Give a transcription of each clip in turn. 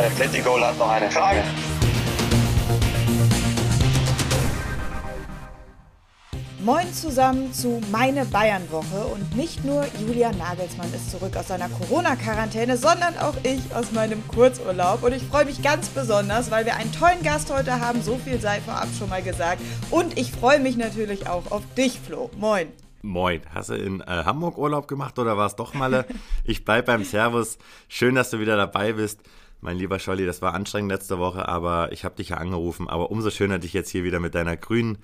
der Atletico hat noch eine Frage. Moin zusammen zu Meine Bayern-Woche und nicht nur Julian Nagelsmann ist zurück aus seiner Corona-Quarantäne, sondern auch ich aus meinem Kurzurlaub und ich freue mich ganz besonders, weil wir einen tollen Gast heute haben, so viel sei vorab schon mal gesagt und ich freue mich natürlich auch auf dich, Flo. Moin. Moin, hast du in äh, Hamburg Urlaub gemacht oder war es doch Malle? ich bleib beim Servus. Schön, dass du wieder dabei bist. Mein lieber Scholli, das war anstrengend letzte Woche, aber ich habe dich ja angerufen. Aber umso schöner, dich jetzt hier wieder mit deiner grünen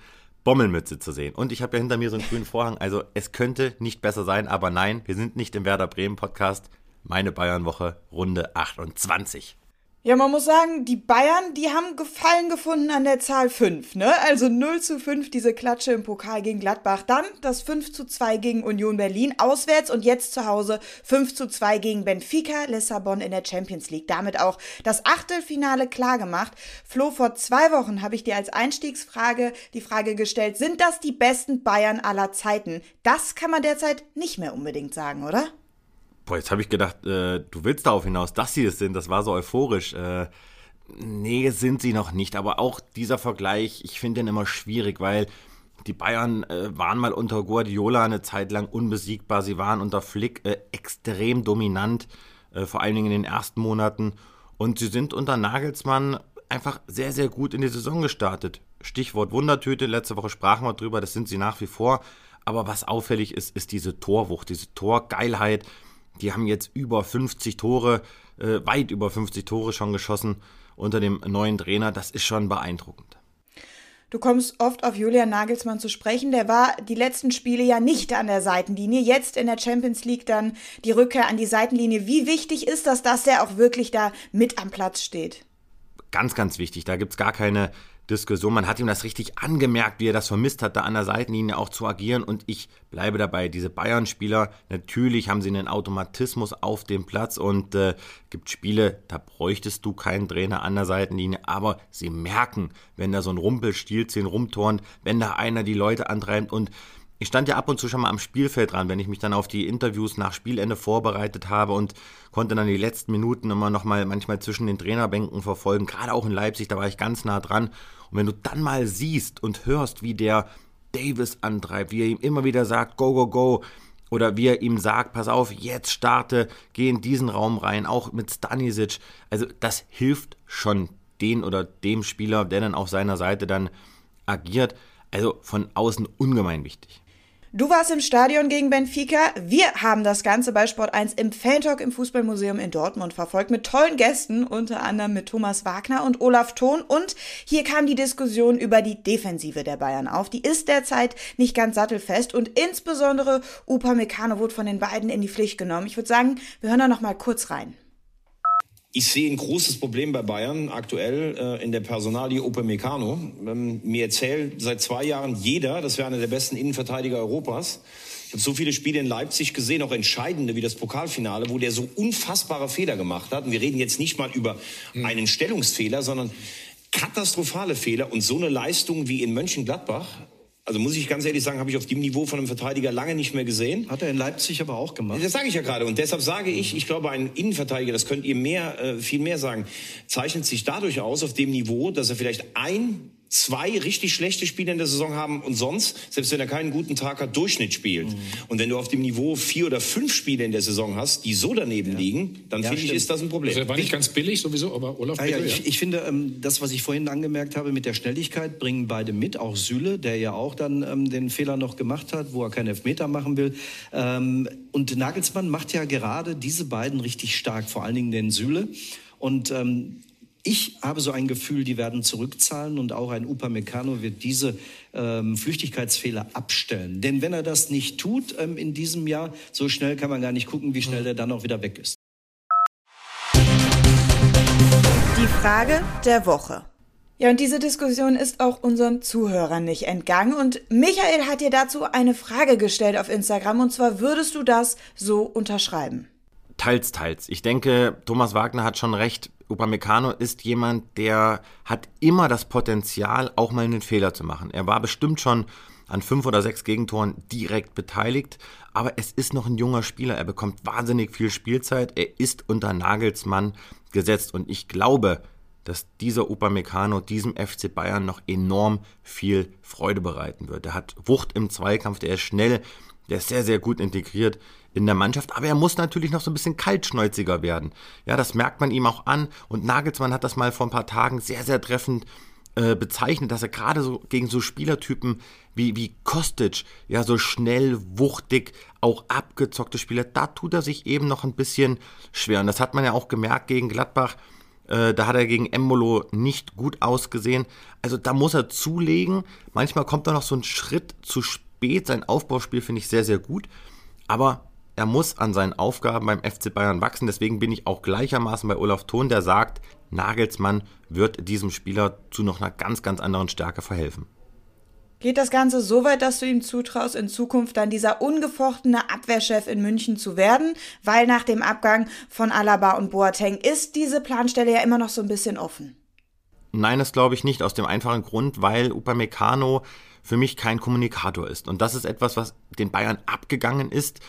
Bommelmütze zu sehen. Und ich habe ja hinter mir so einen grünen Vorhang. Also es könnte nicht besser sein, aber nein, wir sind nicht im Werder Bremen Podcast. Meine Bayernwoche Runde 28. Ja, man muss sagen, die Bayern, die haben Gefallen gefunden an der Zahl 5, ne? Also 0 zu 5 diese Klatsche im Pokal gegen Gladbach, dann das 5 zu 2 gegen Union Berlin auswärts und jetzt zu Hause 5 zu 2 gegen Benfica Lissabon in der Champions League. Damit auch das Achtelfinale klargemacht. Flo, vor zwei Wochen habe ich dir als Einstiegsfrage die Frage gestellt, sind das die besten Bayern aller Zeiten? Das kann man derzeit nicht mehr unbedingt sagen, oder? Boah, jetzt habe ich gedacht, äh, du willst darauf hinaus, dass sie es sind. Das war so euphorisch. Äh, nee, sind sie noch nicht. Aber auch dieser Vergleich, ich finde den immer schwierig, weil die Bayern äh, waren mal unter Guardiola eine Zeit lang unbesiegbar. Sie waren unter Flick äh, extrem dominant, äh, vor allen Dingen in den ersten Monaten. Und sie sind unter Nagelsmann einfach sehr, sehr gut in die Saison gestartet. Stichwort Wundertüte, letzte Woche sprachen wir drüber, das sind sie nach wie vor. Aber was auffällig ist, ist diese Torwucht, diese Torgeilheit. Die haben jetzt über 50 Tore, äh, weit über 50 Tore schon geschossen unter dem neuen Trainer. Das ist schon beeindruckend. Du kommst oft auf Julian Nagelsmann zu sprechen. Der war die letzten Spiele ja nicht an der Seitenlinie. Jetzt in der Champions League dann die Rückkehr an die Seitenlinie. Wie wichtig ist das, dass der auch wirklich da mit am Platz steht? Ganz, ganz wichtig. Da gibt es gar keine Diskussion. Man hat ihm das richtig angemerkt, wie er das vermisst hat, da an der Seitenlinie auch zu agieren. Und ich bleibe dabei, diese Bayern-Spieler, natürlich haben sie einen Automatismus auf dem Platz und äh, gibt Spiele, da bräuchtest du keinen Trainer an der Seitenlinie, aber sie merken, wenn da so ein Rumpelstilzchen rumturnt, wenn da einer die Leute antreibt und ich stand ja ab und zu schon mal am Spielfeld dran, wenn ich mich dann auf die Interviews nach Spielende vorbereitet habe und konnte dann die letzten Minuten immer noch mal manchmal zwischen den Trainerbänken verfolgen, gerade auch in Leipzig, da war ich ganz nah dran. Und wenn du dann mal siehst und hörst, wie der Davis antreibt, wie er ihm immer wieder sagt, go, go, go, oder wie er ihm sagt, pass auf, jetzt starte, geh in diesen Raum rein, auch mit Stanisic. Also das hilft schon den oder dem Spieler, der dann auf seiner Seite dann agiert. Also von außen ungemein wichtig. Du warst im Stadion gegen Benfica. Wir haben das Ganze bei Sport 1 im Fantalk im Fußballmuseum in Dortmund verfolgt mit tollen Gästen, unter anderem mit Thomas Wagner und Olaf Thon. Und hier kam die Diskussion über die Defensive der Bayern auf. Die ist derzeit nicht ganz sattelfest und insbesondere Upa Meccano wurde von den beiden in die Pflicht genommen. Ich würde sagen, wir hören da noch mal kurz rein. Ich sehe ein großes Problem bei Bayern aktuell äh, in der Personalie Upamecano. Ähm, mir erzählt seit zwei Jahren jeder, das wäre einer der besten Innenverteidiger Europas. Ich habe so viele Spiele in Leipzig gesehen, auch entscheidende wie das Pokalfinale, wo der so unfassbare Fehler gemacht hat. Und wir reden jetzt nicht mal über hm. einen Stellungsfehler, sondern katastrophale Fehler und so eine Leistung wie in Mönchengladbach also muss ich ganz ehrlich sagen, habe ich auf dem Niveau von einem Verteidiger lange nicht mehr gesehen. Hat er in Leipzig aber auch gemacht. Das sage ich ja gerade. Und deshalb sage ich, ich glaube, ein Innenverteidiger, das könnt ihr mehr, äh, viel mehr sagen, zeichnet sich dadurch aus auf dem Niveau, dass er vielleicht ein zwei richtig schlechte Spiele in der Saison haben und sonst, selbst wenn er keinen guten Tag hat, Durchschnitt spielt. Mhm. Und wenn du auf dem Niveau vier oder fünf Spiele in der Saison hast, die so daneben ja. liegen, dann ja, finde ich, ist das ein Problem. Das war nicht ganz billig sowieso, aber Olaf, ah, ja, bitte, ich, ich, finde, ähm, das, was ich vorhin angemerkt habe mit der Schnelligkeit, bringen beide mit. Auch Süle, der ja auch dann ähm, den Fehler noch gemacht hat, wo er keinen Elfmeter machen will. Ähm, und Nagelsmann macht ja gerade diese beiden richtig stark, vor allen Dingen den Süle. Und ähm, ich habe so ein Gefühl, die werden zurückzahlen und auch ein Upamecano wird diese ähm, Flüchtigkeitsfehler abstellen. Denn wenn er das nicht tut ähm, in diesem Jahr, so schnell kann man gar nicht gucken, wie schnell er dann auch wieder weg ist. Die Frage der Woche. Ja, und diese Diskussion ist auch unseren Zuhörern nicht entgangen. Und Michael hat dir dazu eine Frage gestellt auf Instagram. Und zwar würdest du das so unterschreiben? Teils, teils. Ich denke, Thomas Wagner hat schon recht. Upamecano ist jemand, der hat immer das Potenzial, auch mal einen Fehler zu machen. Er war bestimmt schon an fünf oder sechs Gegentoren direkt beteiligt, aber es ist noch ein junger Spieler. Er bekommt wahnsinnig viel Spielzeit. Er ist unter Nagelsmann gesetzt. Und ich glaube, dass dieser Upamecano diesem FC Bayern noch enorm viel Freude bereiten wird. Er hat Wucht im Zweikampf, der ist schnell, der ist sehr, sehr gut integriert in der Mannschaft, aber er muss natürlich noch so ein bisschen kaltschnäuziger werden. Ja, das merkt man ihm auch an und Nagelsmann hat das mal vor ein paar Tagen sehr, sehr treffend äh, bezeichnet, dass er gerade so gegen so Spielertypen wie, wie Kostic, ja, so schnell, wuchtig, auch abgezockte Spieler, da tut er sich eben noch ein bisschen schwer. Und das hat man ja auch gemerkt gegen Gladbach. Äh, da hat er gegen Embolo nicht gut ausgesehen. Also da muss er zulegen. Manchmal kommt er noch so ein Schritt zu spät. Sein Aufbauspiel finde ich sehr, sehr gut. Aber er muss an seinen Aufgaben beim FC Bayern wachsen. Deswegen bin ich auch gleichermaßen bei Olaf Thon, der sagt, Nagelsmann wird diesem Spieler zu noch einer ganz, ganz anderen Stärke verhelfen. Geht das Ganze so weit, dass du ihm zutraust, in Zukunft dann dieser ungefochtene Abwehrchef in München zu werden? Weil nach dem Abgang von Alaba und Boateng ist diese Planstelle ja immer noch so ein bisschen offen. Nein, das glaube ich nicht, aus dem einfachen Grund, weil Upamecano für mich kein Kommunikator ist. Und das ist etwas, was den Bayern abgegangen ist.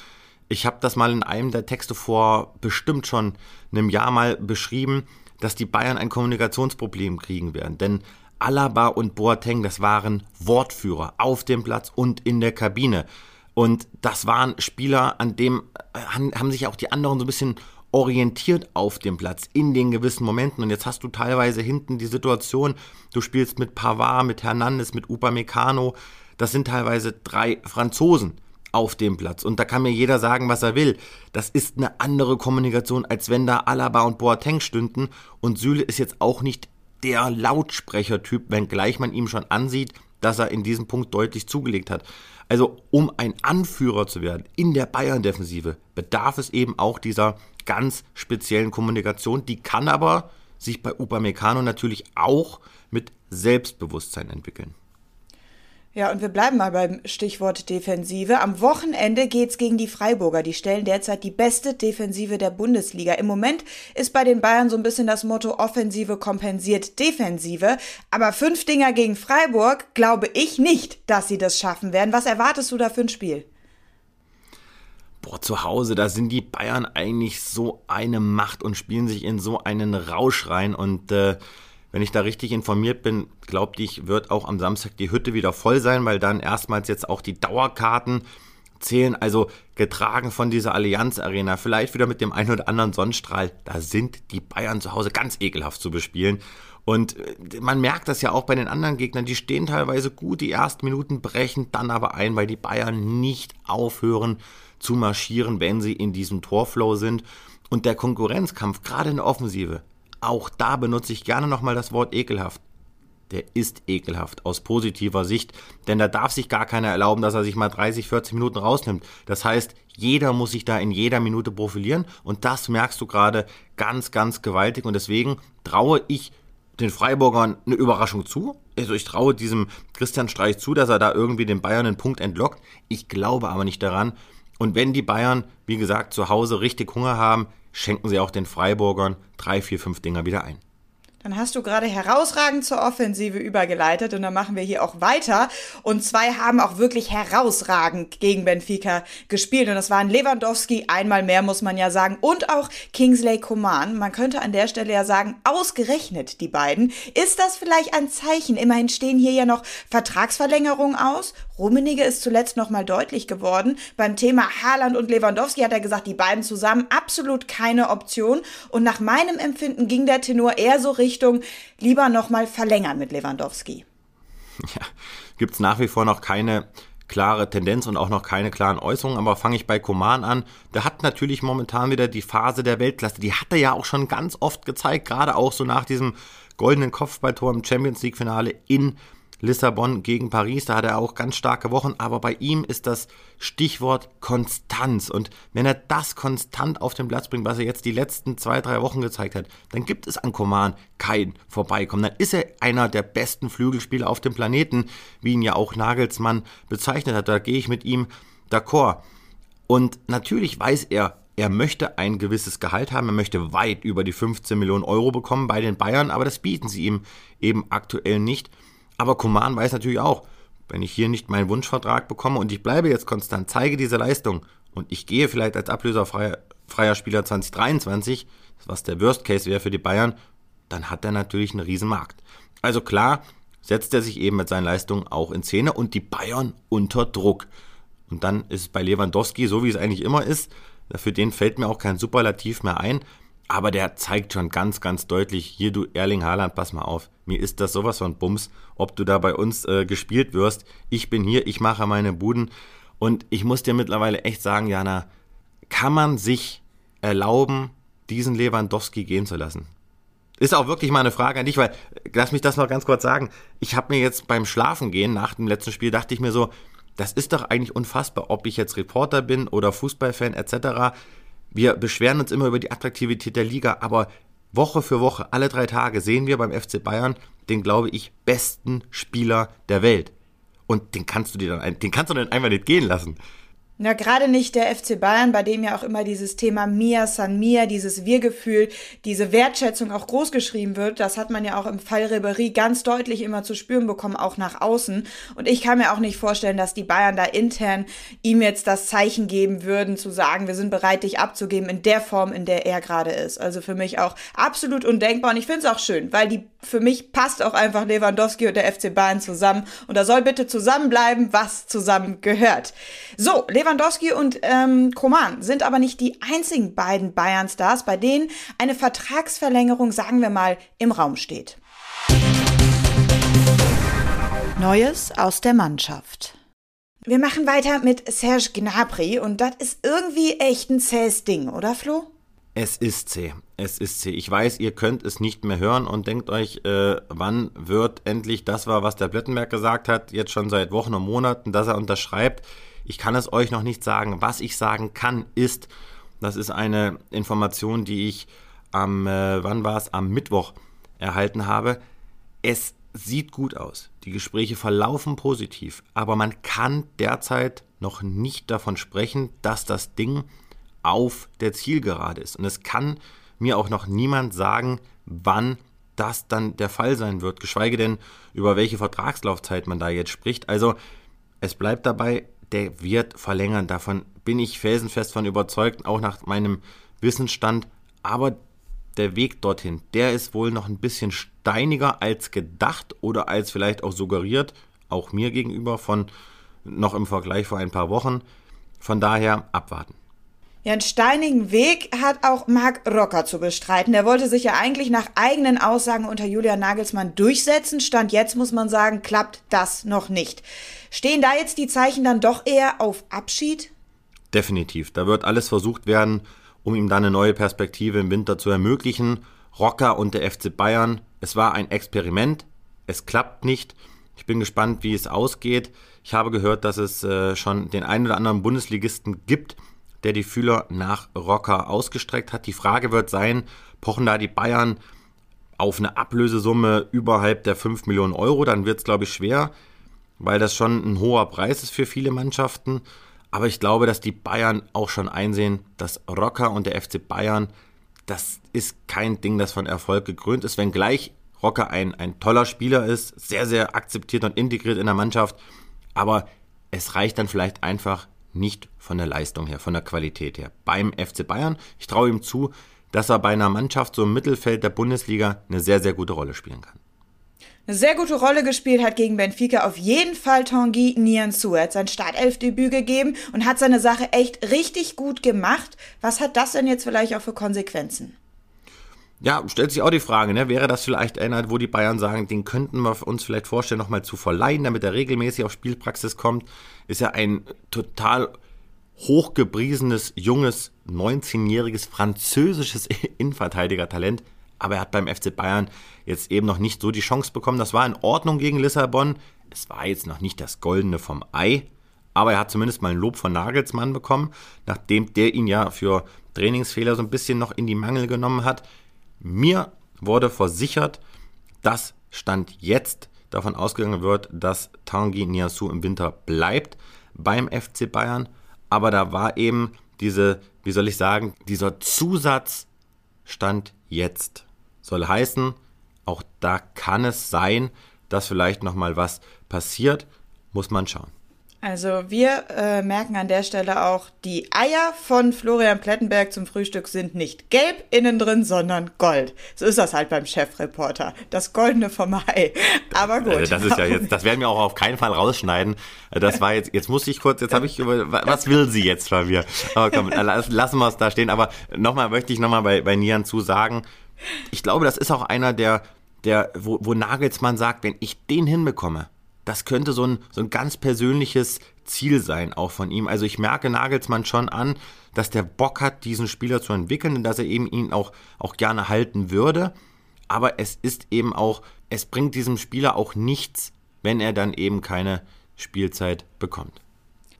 Ich habe das mal in einem der Texte vor bestimmt schon einem Jahr mal beschrieben, dass die Bayern ein Kommunikationsproblem kriegen werden. Denn Alaba und Boateng, das waren Wortführer auf dem Platz und in der Kabine. Und das waren Spieler, an dem äh, haben sich auch die anderen so ein bisschen orientiert auf dem Platz in den gewissen Momenten. Und jetzt hast du teilweise hinten die Situation, du spielst mit Pavard, mit Hernandez, mit Upamecano. Das sind teilweise drei Franzosen auf dem Platz. Und da kann mir jeder sagen, was er will. Das ist eine andere Kommunikation, als wenn da Alaba und Boateng stünden. Und Süle ist jetzt auch nicht der Lautsprechertyp, wenngleich man ihm schon ansieht, dass er in diesem Punkt deutlich zugelegt hat. Also um ein Anführer zu werden in der Bayern-Defensive bedarf es eben auch dieser ganz speziellen Kommunikation. Die kann aber sich bei Upamecano natürlich auch mit Selbstbewusstsein entwickeln. Ja, und wir bleiben mal beim Stichwort Defensive. Am Wochenende geht's gegen die Freiburger. Die stellen derzeit die beste Defensive der Bundesliga. Im Moment ist bei den Bayern so ein bisschen das Motto Offensive kompensiert Defensive. Aber fünf Dinger gegen Freiburg glaube ich nicht, dass sie das schaffen werden. Was erwartest du da für ein Spiel? Boah, zu Hause, da sind die Bayern eigentlich so eine Macht und spielen sich in so einen Rausch rein und äh, wenn ich da richtig informiert bin, glaubt ich, wird auch am Samstag die Hütte wieder voll sein, weil dann erstmals jetzt auch die Dauerkarten zählen, also getragen von dieser Allianz Arena, vielleicht wieder mit dem einen oder anderen Sonnenstrahl. Da sind die Bayern zu Hause ganz ekelhaft zu bespielen. Und äh, man merkt das ja auch bei den anderen Gegnern, die stehen teilweise gut, die ersten Minuten brechen dann aber ein, weil die Bayern nicht aufhören zu marschieren, wenn sie in diesem Torflow sind. Und der Konkurrenzkampf, gerade in der Offensive, auch da benutze ich gerne nochmal das Wort ekelhaft. Der ist ekelhaft aus positiver Sicht, denn da darf sich gar keiner erlauben, dass er sich mal 30, 40 Minuten rausnimmt. Das heißt, jeder muss sich da in jeder Minute profilieren und das merkst du gerade ganz, ganz gewaltig und deswegen traue ich den Freiburgern eine Überraschung zu. Also ich traue diesem Christian Streich zu, dass er da irgendwie den Bayern einen Punkt entlockt. Ich glaube aber nicht daran. Und wenn die Bayern, wie gesagt, zu Hause richtig Hunger haben, schenken sie auch den Freiburgern drei, vier, fünf Dinger wieder ein. Dann hast du gerade herausragend zur Offensive übergeleitet und dann machen wir hier auch weiter. Und zwei haben auch wirklich herausragend gegen Benfica gespielt. Und das waren Lewandowski, einmal mehr muss man ja sagen, und auch Kingsley Coman. Man könnte an der Stelle ja sagen, ausgerechnet die beiden. Ist das vielleicht ein Zeichen? Immerhin stehen hier ja noch Vertragsverlängerungen aus. Rummenigge ist zuletzt nochmal deutlich geworden. Beim Thema Haaland und Lewandowski hat er gesagt, die beiden zusammen absolut keine Option. Und nach meinem Empfinden ging der Tenor eher so Richtung lieber nochmal verlängern mit Lewandowski. Ja, gibt es nach wie vor noch keine klare Tendenz und auch noch keine klaren Äußerungen, aber fange ich bei Koman an. Der hat natürlich momentan wieder die Phase der Weltklasse. Die hat er ja auch schon ganz oft gezeigt, gerade auch so nach diesem goldenen Kopfballtor im Champions League Finale in Lissabon gegen Paris, da hat er auch ganz starke Wochen, aber bei ihm ist das Stichwort Konstanz. Und wenn er das konstant auf den Platz bringt, was er jetzt die letzten zwei, drei Wochen gezeigt hat, dann gibt es an Koman kein Vorbeikommen. Dann ist er einer der besten Flügelspieler auf dem Planeten, wie ihn ja auch Nagelsmann bezeichnet hat. Da gehe ich mit ihm d'accord. Und natürlich weiß er, er möchte ein gewisses Gehalt haben, er möchte weit über die 15 Millionen Euro bekommen bei den Bayern, aber das bieten sie ihm eben aktuell nicht. Aber Koman weiß natürlich auch, wenn ich hier nicht meinen Wunschvertrag bekomme und ich bleibe jetzt konstant, zeige diese Leistung und ich gehe vielleicht als ablöserfreier freier Spieler 2023, was der Worst Case wäre für die Bayern, dann hat er natürlich einen riesen Markt. Also klar, setzt er sich eben mit seinen Leistungen auch in Szene und die Bayern unter Druck. Und dann ist es bei Lewandowski, so wie es eigentlich immer ist, für den fällt mir auch kein Superlativ mehr ein, aber der zeigt schon ganz, ganz deutlich, hier du Erling Haaland, pass mal auf, mir ist das sowas von Bums, ob du da bei uns äh, gespielt wirst. Ich bin hier, ich mache meine Buden und ich muss dir mittlerweile echt sagen, Jana, kann man sich erlauben, diesen Lewandowski gehen zu lassen? Ist auch wirklich mal eine Frage an dich, weil, lass mich das noch ganz kurz sagen. Ich habe mir jetzt beim Schlafengehen nach dem letzten Spiel, dachte ich mir so, das ist doch eigentlich unfassbar, ob ich jetzt Reporter bin oder Fußballfan etc. Wir beschweren uns immer über die Attraktivität der Liga, aber Woche für Woche, alle drei Tage sehen wir beim FC Bayern den, glaube ich, besten Spieler der Welt. Und den kannst du dir dann, den kannst du dann einfach nicht gehen lassen. Na, gerade nicht der FC Bayern, bei dem ja auch immer dieses Thema Mia San Mia, dieses Wir-Gefühl, diese Wertschätzung auch groß geschrieben wird. Das hat man ja auch im Fall Ribery ganz deutlich immer zu spüren bekommen, auch nach außen. Und ich kann mir auch nicht vorstellen, dass die Bayern da intern ihm jetzt das Zeichen geben würden, zu sagen, wir sind bereit, dich abzugeben in der Form, in der er gerade ist. Also für mich auch absolut undenkbar. Und ich finde es auch schön, weil die, für mich passt auch einfach Lewandowski und der FC Bayern zusammen. Und da soll bitte zusammenbleiben, was zusammen gehört. So, Lewandowski Lewandowski und ähm, Koman sind aber nicht die einzigen beiden Bayern-Stars, bei denen eine Vertragsverlängerung, sagen wir mal, im Raum steht. Neues aus der Mannschaft. Wir machen weiter mit Serge Gnabry und das ist irgendwie echt ein zähes Ding, oder Flo? Es ist zäh. Es ist zäh. Ich weiß, ihr könnt es nicht mehr hören und denkt euch, äh, wann wird endlich das war, was der Blettenberg gesagt hat, jetzt schon seit Wochen und Monaten, dass er unterschreibt. Ich kann es euch noch nicht sagen. Was ich sagen kann, ist, das ist eine Information, die ich am, äh, wann war es, am Mittwoch erhalten habe. Es sieht gut aus. Die Gespräche verlaufen positiv, aber man kann derzeit noch nicht davon sprechen, dass das Ding auf der Zielgerade ist. Und es kann mir auch noch niemand sagen, wann das dann der Fall sein wird, geschweige denn über welche Vertragslaufzeit man da jetzt spricht. Also es bleibt dabei, der wird verlängern. Davon bin ich felsenfest von überzeugt, auch nach meinem Wissensstand. Aber der Weg dorthin, der ist wohl noch ein bisschen steiniger als gedacht oder als vielleicht auch suggeriert, auch mir gegenüber von noch im Vergleich vor ein paar Wochen. Von daher abwarten. Ja, einen steinigen Weg hat auch Marc Rocker zu bestreiten. Der wollte sich ja eigentlich nach eigenen Aussagen unter Julian Nagelsmann durchsetzen. Stand jetzt muss man sagen, klappt das noch nicht. Stehen da jetzt die Zeichen dann doch eher auf Abschied? Definitiv. Da wird alles versucht werden, um ihm dann eine neue Perspektive im Winter zu ermöglichen. Rocker und der FC Bayern. Es war ein Experiment. Es klappt nicht. Ich bin gespannt, wie es ausgeht. Ich habe gehört, dass es äh, schon den einen oder anderen Bundesligisten gibt, der die Fühler nach Rocker ausgestreckt hat. Die Frage wird sein, pochen da die Bayern auf eine Ablösesumme überhalb der 5 Millionen Euro, dann wird es, glaube ich, schwer, weil das schon ein hoher Preis ist für viele Mannschaften. Aber ich glaube, dass die Bayern auch schon einsehen, dass Rocker und der FC Bayern, das ist kein Ding, das von Erfolg gekrönt ist, wenngleich Rocker ein, ein toller Spieler ist, sehr, sehr akzeptiert und integriert in der Mannschaft. Aber es reicht dann vielleicht einfach nicht von der Leistung her, von der Qualität her. Beim FC Bayern, ich traue ihm zu, dass er bei einer Mannschaft so im Mittelfeld der Bundesliga eine sehr, sehr gute Rolle spielen kann. Eine sehr gute Rolle gespielt hat gegen Benfica auf jeden Fall Tanguy Nianzou. Er hat sein Startelfdebüt gegeben und hat seine Sache echt richtig gut gemacht. Was hat das denn jetzt vielleicht auch für Konsequenzen? Ja, stellt sich auch die Frage, ne? wäre das vielleicht einer, wo die Bayern sagen, den könnten wir uns vielleicht vorstellen, nochmal zu verleihen, damit er regelmäßig auf Spielpraxis kommt. Ist ja ein total hochgepriesenes, junges, 19-jähriges französisches Innenverteidiger-Talent. Aber er hat beim FC Bayern jetzt eben noch nicht so die Chance bekommen. Das war in Ordnung gegen Lissabon. Es war jetzt noch nicht das Goldene vom Ei. Aber er hat zumindest mal ein Lob von Nagelsmann bekommen, nachdem der ihn ja für Trainingsfehler so ein bisschen noch in die Mangel genommen hat. Mir wurde versichert, dass Stand jetzt davon ausgegangen wird, dass Tanguy Niasu im Winter bleibt beim FC Bayern. Aber da war eben diese, wie soll ich sagen, dieser Zusatz Stand jetzt. Soll heißen, auch da kann es sein, dass vielleicht nochmal was passiert, muss man schauen. Also wir äh, merken an der Stelle auch, die Eier von Florian Plettenberg zum Frühstück sind nicht gelb innen drin, sondern gold. So ist das halt beim Chefreporter. Das Goldene vom Ei. Aber gut. Also das ist ja jetzt, das werden wir auch auf keinen Fall rausschneiden. Das war jetzt, jetzt muss ich kurz, jetzt habe ich über, was will sie jetzt von mir? Aber komm, lassen wir es da stehen. Aber nochmal möchte ich nochmal bei, bei Nian zu sagen, ich glaube, das ist auch einer der, der, wo, wo Nagelsmann sagt, wenn ich den hinbekomme, das könnte so ein, so ein ganz persönliches Ziel sein, auch von ihm. Also ich merke Nagelsmann schon an, dass der Bock hat, diesen Spieler zu entwickeln und dass er eben ihn auch, auch gerne halten würde. Aber es ist eben auch, es bringt diesem Spieler auch nichts, wenn er dann eben keine Spielzeit bekommt.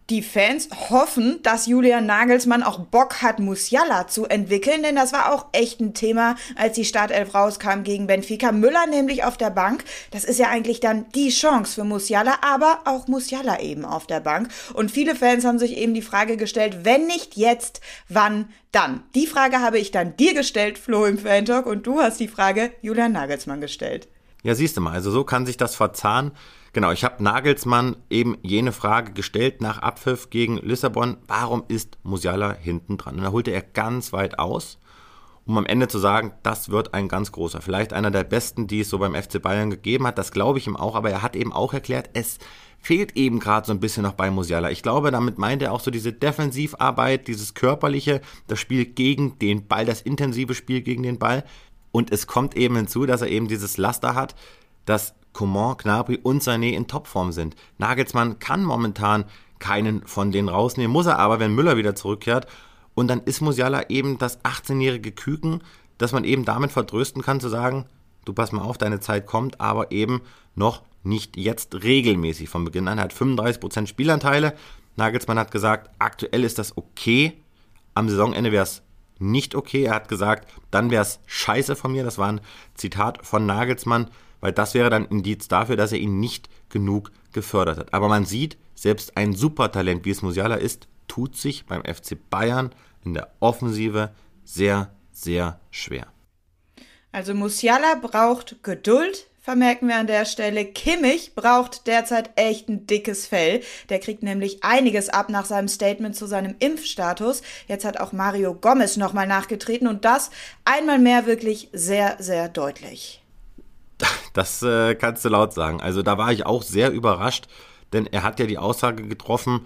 Die Fans hoffen, dass Julian Nagelsmann auch Bock hat, Musiala zu entwickeln, denn das war auch echt ein Thema, als die Startelf rauskam gegen Benfica. Müller nämlich auf der Bank. Das ist ja eigentlich dann die Chance für Musiala, aber auch Musiala eben auf der Bank. Und viele Fans haben sich eben die Frage gestellt, wenn nicht jetzt, wann dann? Die Frage habe ich dann dir gestellt, Flo im Fan-Talk, und du hast die Frage Julian Nagelsmann gestellt. Ja, siehst du mal, also so kann sich das verzahnen. Genau, ich habe Nagelsmann eben jene Frage gestellt nach Abpfiff gegen Lissabon, warum ist Musiala hinten dran? Und da holte er ganz weit aus, um am Ende zu sagen, das wird ein ganz großer, vielleicht einer der besten, die es so beim FC Bayern gegeben hat, das glaube ich ihm auch, aber er hat eben auch erklärt, es fehlt eben gerade so ein bisschen noch bei Musiala. Ich glaube, damit meint er auch so diese Defensivarbeit, dieses körperliche, das Spiel gegen den Ball, das intensive Spiel gegen den Ball. Und es kommt eben hinzu, dass er eben dieses Laster hat, dass Coman, Gnabry und Sané in Topform sind. Nagelsmann kann momentan keinen von denen rausnehmen, muss er aber, wenn Müller wieder zurückkehrt. Und dann ist Musiala eben das 18-jährige Küken, dass man eben damit vertrösten kann, zu sagen, du pass mal auf, deine Zeit kommt, aber eben noch nicht jetzt regelmäßig von Beginn an. Er hat 35% Spielanteile. Nagelsmann hat gesagt, aktuell ist das okay. Am Saisonende wäre es nicht okay. Er hat gesagt, dann wäre es scheiße von mir. Das war ein Zitat von Nagelsmann weil das wäre dann Indiz dafür, dass er ihn nicht genug gefördert hat. Aber man sieht, selbst ein Supertalent, wie es Musiala ist, tut sich beim FC Bayern in der Offensive sehr, sehr schwer. Also Musiala braucht Geduld, vermerken wir an der Stelle. Kimmich braucht derzeit echt ein dickes Fell. Der kriegt nämlich einiges ab nach seinem Statement zu seinem Impfstatus. Jetzt hat auch Mario Gomez nochmal nachgetreten und das einmal mehr wirklich sehr, sehr deutlich. Das äh, kannst du laut sagen. Also da war ich auch sehr überrascht, denn er hat ja die Aussage getroffen,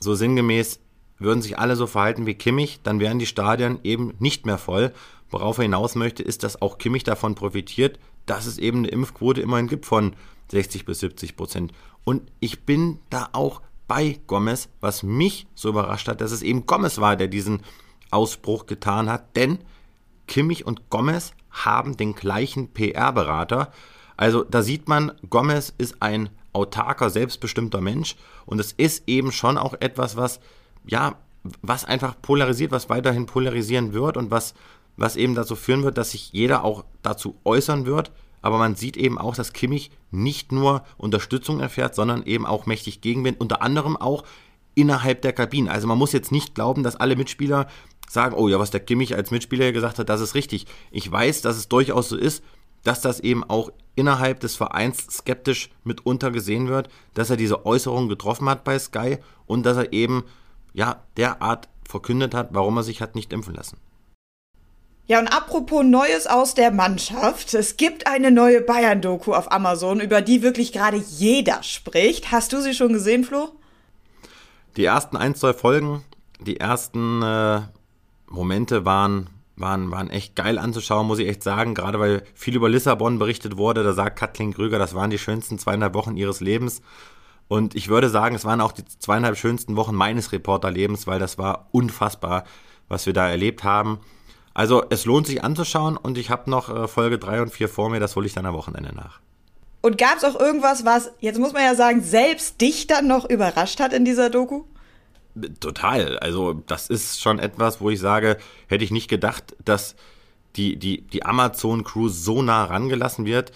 so sinngemäß, würden sich alle so verhalten wie Kimmich, dann wären die Stadien eben nicht mehr voll. Worauf er hinaus möchte, ist, dass auch Kimmich davon profitiert, dass es eben eine Impfquote immerhin gibt von 60 bis 70 Prozent. Und ich bin da auch bei Gomez, was mich so überrascht hat, dass es eben Gomez war, der diesen Ausbruch getan hat, denn Kimmich und Gomez haben den gleichen PR-Berater. Also da sieht man, Gomez ist ein autarker, selbstbestimmter Mensch und es ist eben schon auch etwas, was, ja, was einfach polarisiert, was weiterhin polarisieren wird und was, was eben dazu führen wird, dass sich jeder auch dazu äußern wird. Aber man sieht eben auch, dass Kimmich nicht nur Unterstützung erfährt, sondern eben auch mächtig Gegenwind, unter anderem auch innerhalb der Kabine. Also man muss jetzt nicht glauben, dass alle Mitspieler sagen, oh ja, was der Kimmich als Mitspieler gesagt hat, das ist richtig. Ich weiß, dass es durchaus so ist, dass das eben auch innerhalb des Vereins skeptisch mitunter gesehen wird, dass er diese Äußerung getroffen hat bei Sky und dass er eben ja derart verkündet hat, warum er sich hat nicht impfen lassen. Ja, und apropos Neues aus der Mannschaft. Es gibt eine neue Bayern-Doku auf Amazon, über die wirklich gerade jeder spricht. Hast du sie schon gesehen, Flo? Die ersten ein, zwei Folgen, die ersten äh, Momente waren, waren, waren echt geil anzuschauen, muss ich echt sagen. Gerade weil viel über Lissabon berichtet wurde. Da sagt Kathleen Krüger, das waren die schönsten zweieinhalb Wochen ihres Lebens. Und ich würde sagen, es waren auch die zweieinhalb schönsten Wochen meines Reporterlebens, weil das war unfassbar, was wir da erlebt haben. Also es lohnt sich anzuschauen und ich habe noch äh, Folge 3 und 4 vor mir, das hole ich dann am Wochenende nach. Und gab es auch irgendwas, was, jetzt muss man ja sagen, selbst dich dann noch überrascht hat in dieser Doku? Total. Also das ist schon etwas, wo ich sage, hätte ich nicht gedacht, dass die, die, die Amazon-Crew so nah rangelassen wird.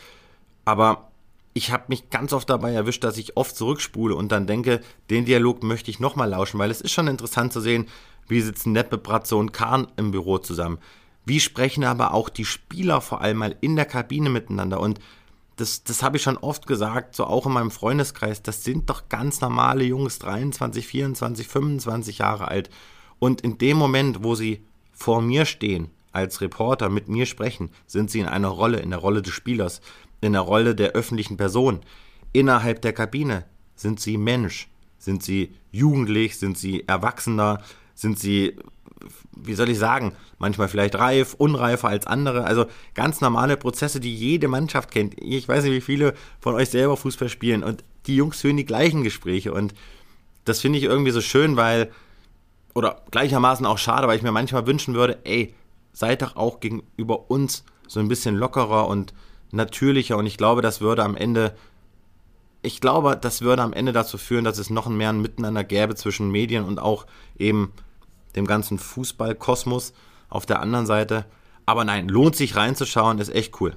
Aber ich habe mich ganz oft dabei erwischt, dass ich oft zurückspule und dann denke, den Dialog möchte ich nochmal lauschen, weil es ist schon interessant zu sehen, wie sitzen Neppe, Bratze und Kahn im Büro zusammen. Wie sprechen aber auch die Spieler vor allem mal in der Kabine miteinander und das, das habe ich schon oft gesagt, so auch in meinem Freundeskreis, das sind doch ganz normale Jungs, 23, 24, 25 Jahre alt. Und in dem Moment, wo sie vor mir stehen, als Reporter mit mir sprechen, sind sie in einer Rolle, in der Rolle des Spielers, in der Rolle der öffentlichen Person. Innerhalb der Kabine sind sie Mensch, sind sie jugendlich, sind sie erwachsener, sind sie wie soll ich sagen, manchmal vielleicht reif, unreifer als andere. Also ganz normale Prozesse, die jede Mannschaft kennt. Ich weiß nicht, wie viele von euch selber Fußball spielen und die Jungs führen die gleichen Gespräche und das finde ich irgendwie so schön, weil, oder gleichermaßen auch schade, weil ich mir manchmal wünschen würde, ey, seid doch auch gegenüber uns so ein bisschen lockerer und natürlicher und ich glaube, das würde am Ende ich glaube, das würde am Ende dazu führen, dass es noch mehr ein Miteinander gäbe zwischen Medien und auch eben dem ganzen Fußballkosmos auf der anderen Seite. Aber nein, lohnt sich reinzuschauen, ist echt cool.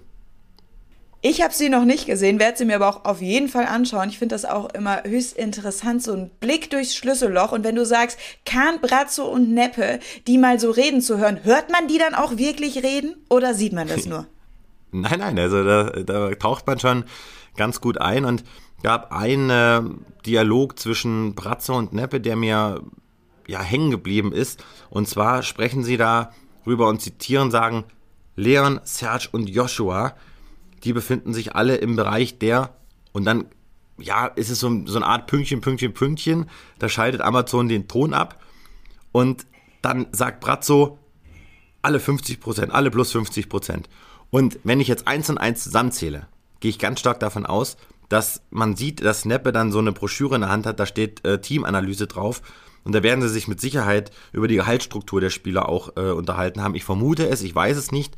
Ich habe sie noch nicht gesehen, werde sie mir aber auch auf jeden Fall anschauen. Ich finde das auch immer höchst interessant, so ein Blick durchs Schlüsselloch. Und wenn du sagst, Kahn, Brazzo und Neppe, die mal so reden zu hören, hört man die dann auch wirklich reden oder sieht man das nur? nein, nein, also da, da taucht man schon ganz gut ein und gab einen äh, Dialog zwischen Brazzo und Neppe, der mir ja hängen geblieben ist. Und zwar sprechen sie da rüber und zitieren, sagen, Leon, Serge und Joshua, die befinden sich alle im Bereich der, und dann, ja, ist es so, so eine Art Pünktchen, Pünktchen, Pünktchen, da schaltet Amazon den Ton ab und dann sagt Brazzo, alle 50 Prozent, alle plus 50 Prozent. Und wenn ich jetzt eins und eins zusammenzähle, gehe ich ganz stark davon aus, dass man sieht, dass Neppe dann so eine Broschüre in der Hand hat, da steht äh, Teamanalyse drauf und da werden sie sich mit Sicherheit über die Gehaltsstruktur der Spieler auch äh, unterhalten haben. Ich vermute es, ich weiß es nicht.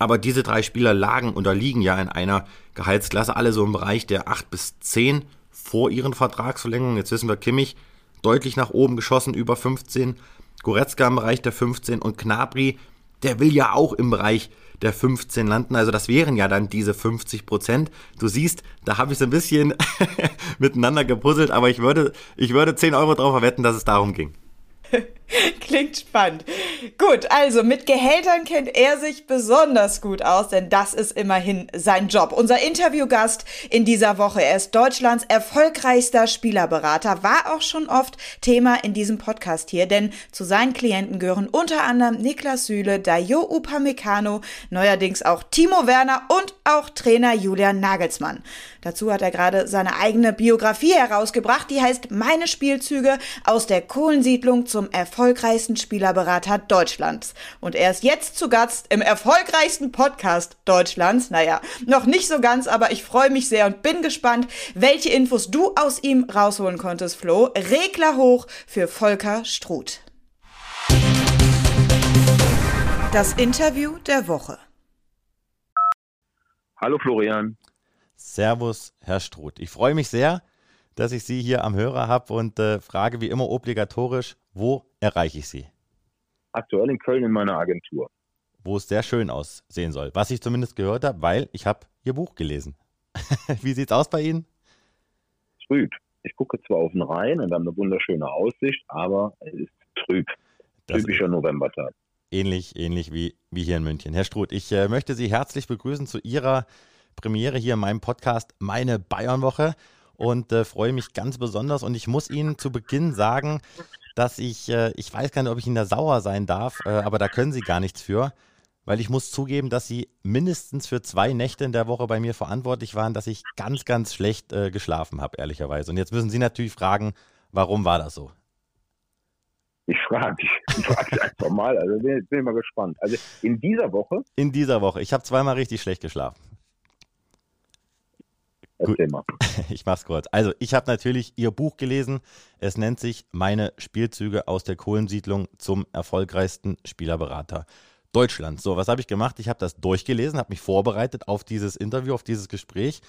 Aber diese drei Spieler lagen oder liegen ja in einer Gehaltsklasse, alle so im Bereich der 8 bis 10 vor ihren Vertragsverlängerungen. Jetzt wissen wir, Kimmich deutlich nach oben geschossen, über 15. Goretzka im Bereich der 15 und Knabri, der will ja auch im Bereich der 15 landen. Also das wären ja dann diese 50 Prozent. Du siehst, da habe ich so ein bisschen miteinander gepuzzelt, aber ich würde, ich würde 10 Euro drauf verwetten, dass es darum ging. Klingt spannend. Gut, also mit Gehältern kennt er sich besonders gut aus, denn das ist immerhin sein Job. Unser Interviewgast in dieser Woche, er ist Deutschlands erfolgreichster Spielerberater, war auch schon oft Thema in diesem Podcast hier, denn zu seinen Klienten gehören unter anderem Niklas Süle, Dayo Upamecano, neuerdings auch Timo Werner und auch Trainer Julian Nagelsmann. Dazu hat er gerade seine eigene Biografie herausgebracht, die heißt Meine Spielzüge aus der Kohlensiedlung zum erfolgreichsten Spielerberater Deutschlands. Und er ist jetzt zu Gast im erfolgreichsten Podcast Deutschlands. Naja, noch nicht so ganz, aber ich freue mich sehr und bin gespannt, welche Infos du aus ihm rausholen konntest, Flo. Regler hoch für Volker Struth. Das Interview der Woche. Hallo Florian. Servus, Herr Struth. Ich freue mich sehr, dass ich Sie hier am Hörer habe und äh, frage wie immer obligatorisch, wo erreiche ich Sie? Aktuell in Köln in meiner Agentur. Wo es sehr schön aussehen soll. Was ich zumindest gehört habe, weil ich habe Ihr Buch gelesen. wie sieht es aus bei Ihnen? Trüb. Ich gucke zwar auf den Rhein und wir haben eine wunderschöne Aussicht, aber es ist trüb. Das Typischer Novembertag. Ähnlich, ähnlich wie, wie hier in München. Herr Struth, ich äh, möchte Sie herzlich begrüßen zu Ihrer Premiere hier in meinem Podcast Meine Bayernwoche und äh, freue mich ganz besonders. Und ich muss Ihnen zu Beginn sagen, dass ich, äh, ich weiß gar nicht, ob ich Ihnen da sauer sein darf, äh, aber da können Sie gar nichts für, weil ich muss zugeben, dass Sie mindestens für zwei Nächte in der Woche bei mir verantwortlich waren, dass ich ganz, ganz schlecht äh, geschlafen habe, ehrlicherweise. Und jetzt müssen Sie natürlich fragen, warum war das so? Ich frage ich frage einfach mal, also bin, bin mal gespannt. Also in dieser Woche? In dieser Woche. Ich habe zweimal richtig schlecht geschlafen. Erzähl mal. Ich mach's kurz. Also, ich habe natürlich Ihr Buch gelesen. Es nennt sich Meine Spielzüge aus der Kohlensiedlung zum erfolgreichsten Spielerberater Deutschlands. So, was habe ich gemacht? Ich habe das durchgelesen, habe mich vorbereitet auf dieses Interview, auf dieses Gespräch.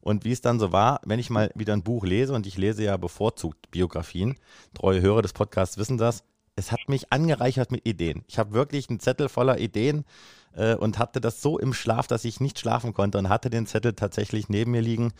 Und wie es dann so war, wenn ich mal wieder ein Buch lese, und ich lese ja bevorzugt Biografien, treue Hörer des Podcasts wissen das, es hat mich angereichert mit Ideen. Ich habe wirklich einen Zettel voller Ideen äh, und hatte das so im Schlaf, dass ich nicht schlafen konnte und hatte den Zettel tatsächlich neben mir liegen.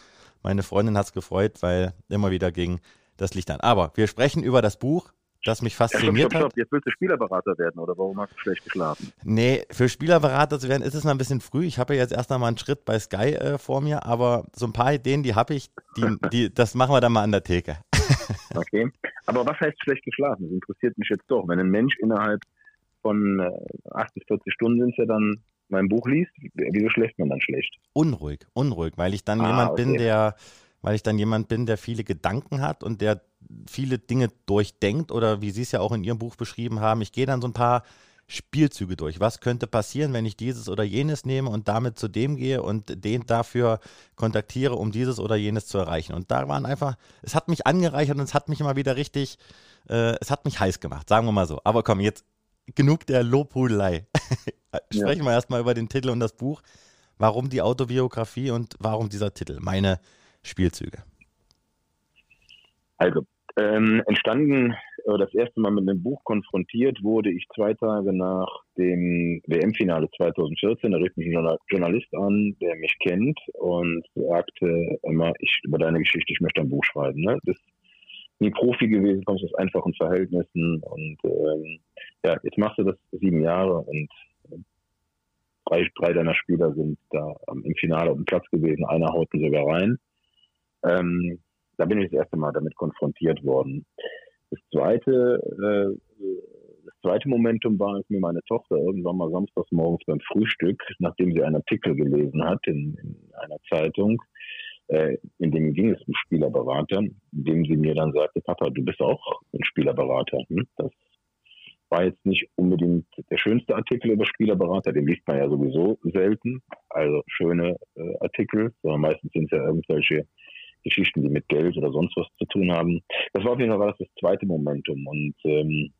Meine Freundin hat es gefreut, weil immer wieder ging das Licht an. Aber wir sprechen über das Buch das mich fasziniert ja, stopp, stopp, stopp. Jetzt willst du Spielerberater werden oder warum hast du schlecht geschlafen? Nee, für Spielerberater zu werden ist es noch ein bisschen früh. Ich habe ja jetzt erst noch mal einen Schritt bei Sky äh, vor mir, aber so ein paar Ideen, die habe ich, die, die, das machen wir dann mal an der Theke. okay, aber was heißt schlecht geschlafen? Das interessiert mich jetzt doch. Wenn ein Mensch innerhalb von äh, 8 bis 40 Stunden sind ja dann mein Buch liest, wieso schläft man dann schlecht? Unruhig, unruhig, weil ich dann ah, jemand okay. bin, der weil ich dann jemand bin, der viele Gedanken hat und der viele Dinge durchdenkt oder wie Sie es ja auch in Ihrem Buch beschrieben haben, ich gehe dann so ein paar Spielzüge durch. Was könnte passieren, wenn ich dieses oder jenes nehme und damit zu dem gehe und den dafür kontaktiere, um dieses oder jenes zu erreichen? Und da waren einfach, es hat mich angereichert und es hat mich immer wieder richtig, äh, es hat mich heiß gemacht, sagen wir mal so. Aber komm, jetzt genug der Lobhudelei. Sprechen ja. wir erstmal über den Titel und das Buch. Warum die Autobiografie und warum dieser Titel? Meine Spielzüge? Also, ähm, entstanden, äh, das erste Mal mit einem Buch konfrontiert wurde ich zwei Tage nach dem WM-Finale 2014. Da rief mich ein Journalist an, der mich kennt und sagte immer, ich über deine Geschichte, ich möchte ein Buch schreiben. Ne? Das ist nie Profi gewesen, kommst aus einfachen Verhältnissen und ähm, ja, jetzt machst du das sieben Jahre und drei, drei deiner Spieler sind da im Finale auf dem Platz gewesen, einer haut sogar rein. Ähm, da bin ich das erste Mal damit konfrontiert worden. Das zweite, äh, das zweite Momentum war, als mir meine Tochter irgendwann mal samstags morgens beim Frühstück, nachdem sie einen Artikel gelesen hat in, in einer Zeitung, äh, in dem ging es um Spielerberater, in dem sie mir dann sagte, Papa, du bist auch ein Spielerberater. Hm? Das war jetzt nicht unbedingt der schönste Artikel über Spielerberater, den liest man ja sowieso selten, also schöne äh, Artikel, sondern meistens sind es ja irgendwelche Geschichten, die mit Geld oder sonst was zu tun haben. Das war auf jeden Fall das, das zweite Momentum. Und ähm,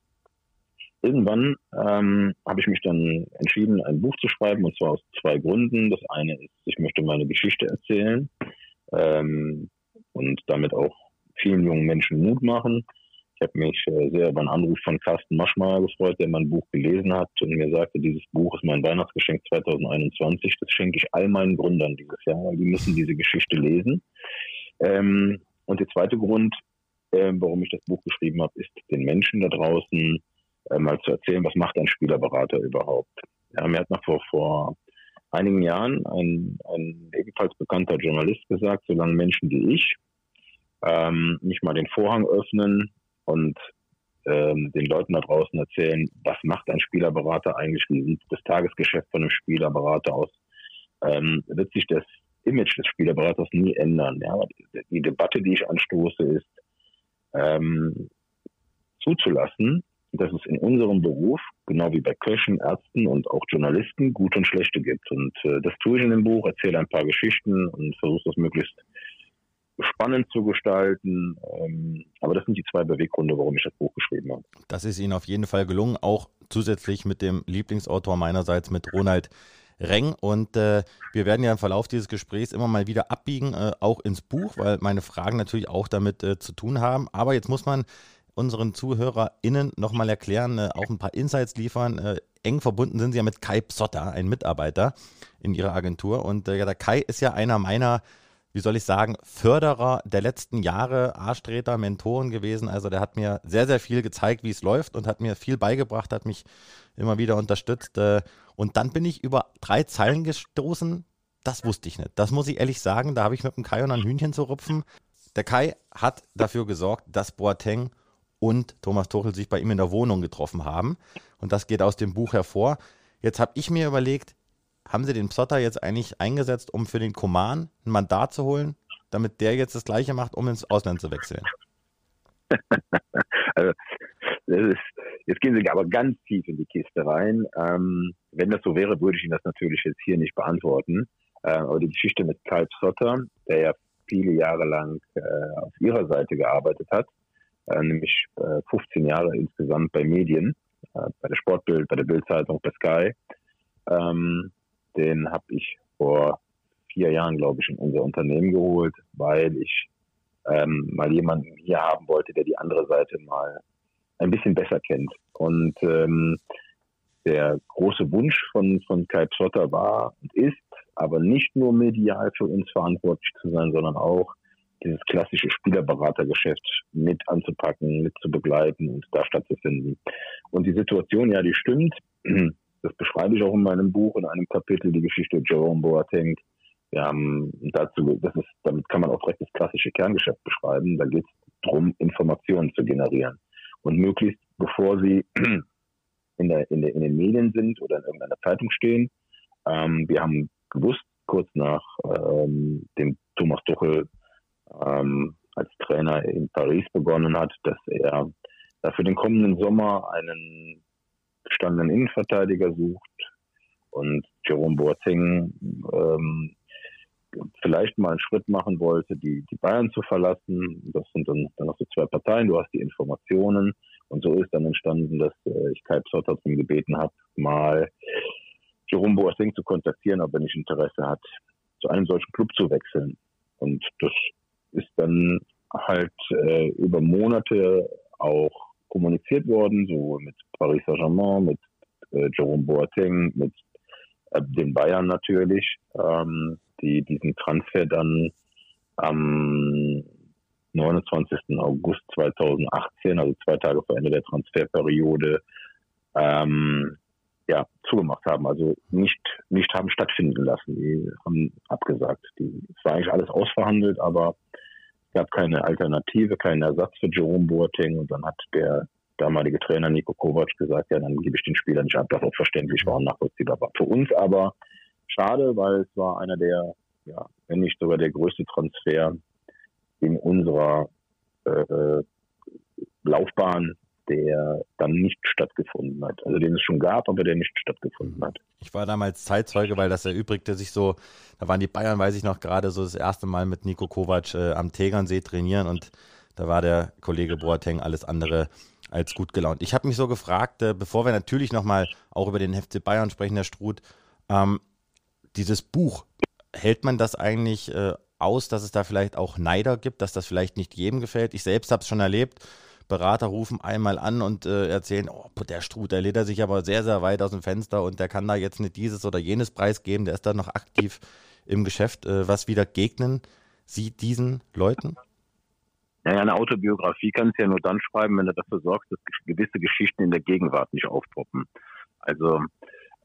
irgendwann ähm, habe ich mich dann entschieden, ein Buch zu schreiben, und zwar aus zwei Gründen. Das eine ist, ich möchte meine Geschichte erzählen ähm, und damit auch vielen jungen Menschen Mut machen. Ich habe mich äh, sehr über einen Anruf von Carsten Maschmeyer gefreut, der mein Buch gelesen hat und mir sagte, dieses Buch ist mein Weihnachtsgeschenk 2021. Das schenke ich all meinen Gründern dieses Jahr, die müssen diese Geschichte lesen. Ähm, und der zweite Grund, äh, warum ich das Buch geschrieben habe, ist den Menschen da draußen äh, mal zu erzählen, was macht ein Spielerberater überhaupt. Ja, mir hat noch vor, vor einigen Jahren ein, ein ebenfalls bekannter Journalist gesagt, solange Menschen wie ich ähm, nicht mal den Vorhang öffnen und ähm, den Leuten da draußen erzählen, was macht ein Spielerberater eigentlich, wie sieht das Tagesgeschäft von einem Spielerberater aus, ähm, wird sich das Image des Spielerberaters nie ändern. Ja. Die Debatte, die ich anstoße, ist ähm, zuzulassen, dass es in unserem Beruf, genau wie bei Köchen, Ärzten und auch Journalisten, gute und schlechte gibt. Und äh, das tue ich in dem Buch, erzähle ein paar Geschichten und versuche das möglichst spannend zu gestalten. Ähm, aber das sind die zwei Beweggründe, warum ich das Buch geschrieben habe. Das ist Ihnen auf jeden Fall gelungen, auch zusätzlich mit dem Lieblingsautor meinerseits, mit Ronald Reng. Und äh, wir werden ja im Verlauf dieses Gesprächs immer mal wieder abbiegen, äh, auch ins Buch, weil meine Fragen natürlich auch damit äh, zu tun haben. Aber jetzt muss man unseren ZuhörerInnen nochmal erklären, äh, auch ein paar Insights liefern. Äh, eng verbunden sind sie ja mit Kai Psotta, ein Mitarbeiter in ihrer Agentur. Und äh, ja, der Kai ist ja einer meiner wie soll ich sagen, Förderer der letzten Jahre, Arschtreter, Mentoren gewesen. Also der hat mir sehr, sehr viel gezeigt, wie es läuft und hat mir viel beigebracht, hat mich immer wieder unterstützt. Äh, und dann bin ich über drei Zeilen gestoßen. Das wusste ich nicht. Das muss ich ehrlich sagen. Da habe ich mit dem Kai und ein Hühnchen zu rupfen. Der Kai hat dafür gesorgt, dass Boateng und Thomas Tuchel sich bei ihm in der Wohnung getroffen haben. Und das geht aus dem Buch hervor. Jetzt habe ich mir überlegt, haben sie den Psotter jetzt eigentlich eingesetzt, um für den Koman ein Mandat zu holen, damit der jetzt das Gleiche macht, um ins Ausland zu wechseln? also, ist, jetzt gehen Sie aber ganz tief in die Kiste rein. Ähm, wenn das so wäre, würde ich Ihnen das natürlich jetzt hier nicht beantworten. Äh, aber die Geschichte mit Karl Psotter, der ja viele Jahre lang äh, auf Ihrer Seite gearbeitet hat, nämlich 15 äh, Jahre insgesamt bei Medien, äh, bei der Sportbild, bei der Bildzeitung, bei Sky. Ähm, den habe ich vor vier Jahren, glaube ich, in unser Unternehmen geholt, weil ich ähm, mal jemanden hier haben wollte, der die andere Seite mal ein bisschen besser kennt. Und ähm, der große Wunsch von, von Kai Psotter war und ist, aber nicht nur medial für uns verantwortlich zu sein, sondern auch dieses klassische Spielerberatergeschäft mit anzupacken, mit zu begleiten und da stattzufinden. Und die Situation, ja, die stimmt. Das beschreibe ich auch in meinem Buch in einem Kapitel, die Geschichte Jerome Boateng. Wir haben dazu, das ist, damit kann man auch direkt das klassische Kerngeschäft beschreiben. Da geht es darum, Informationen zu generieren. Und möglichst, bevor sie in, der, in, der, in den Medien sind oder in irgendeiner Zeitung stehen. Ähm, wir haben gewusst, kurz nach ähm, dem Thomas Tuchel ähm, als Trainer in Paris begonnen hat, dass er äh, für den kommenden Sommer einen gestandenen Innenverteidiger sucht und Jerome Boateng ähm, vielleicht mal einen Schritt machen wollte, die, die Bayern zu verlassen. Das sind dann, dann noch so zwei Parteien. Du hast die Informationen. Und so ist dann entstanden, dass äh, ich Kai Psotter darum gebeten habe, mal Jerome Boateng zu kontaktieren, ob er nicht Interesse hat, zu einem solchen Club zu wechseln. Und das ist dann halt äh, über Monate auch kommuniziert worden, so mit Paris Saint-Germain, mit äh, Jerome Boateng, mit äh, den Bayern natürlich, ähm, die diesen Transfer dann am 29. August 2018, also zwei Tage vor Ende der Transferperiode, ähm, ja, zugemacht haben, also nicht, nicht haben stattfinden lassen. Die haben abgesagt. Die, es war eigentlich alles ausverhandelt, aber gab keine Alternative, keinen Ersatz für Jerome Boateng. Und dann hat der damalige Trainer Nico Kovac gesagt, ja, dann gebe ich den Spieler nicht ab, was auch verständlich war und nachvollziehbar. War. Für uns aber schade, weil es war einer der, ja, wenn nicht sogar der größte Transfer in unserer äh, Laufbahn der dann nicht stattgefunden hat. Also den es schon gab, aber der nicht stattgefunden hat. Ich war damals Zeitzeuge, weil das erübrigte sich so, da waren die Bayern, weiß ich noch, gerade so das erste Mal mit Nico Kovac äh, am Tegernsee trainieren und da war der Kollege Boateng alles andere als gut gelaunt. Ich habe mich so gefragt, äh, bevor wir natürlich nochmal auch über den FC Bayern sprechen, Herr Struth, ähm, dieses Buch, hält man das eigentlich äh, aus, dass es da vielleicht auch Neider gibt, dass das vielleicht nicht jedem gefällt? Ich selbst habe es schon erlebt, Berater rufen einmal an und äh, erzählen, oh, der Struth, der lädt er sich aber sehr, sehr weit aus dem Fenster und der kann da jetzt nicht dieses oder jenes Preis geben, der ist da noch aktiv im Geschäft. Äh, was wieder gegnen Sie diesen Leuten? Naja, eine Autobiografie kannst du ja nur dann schreiben, wenn du dafür sorgst, dass gewisse Geschichten in der Gegenwart nicht aufpoppen. Also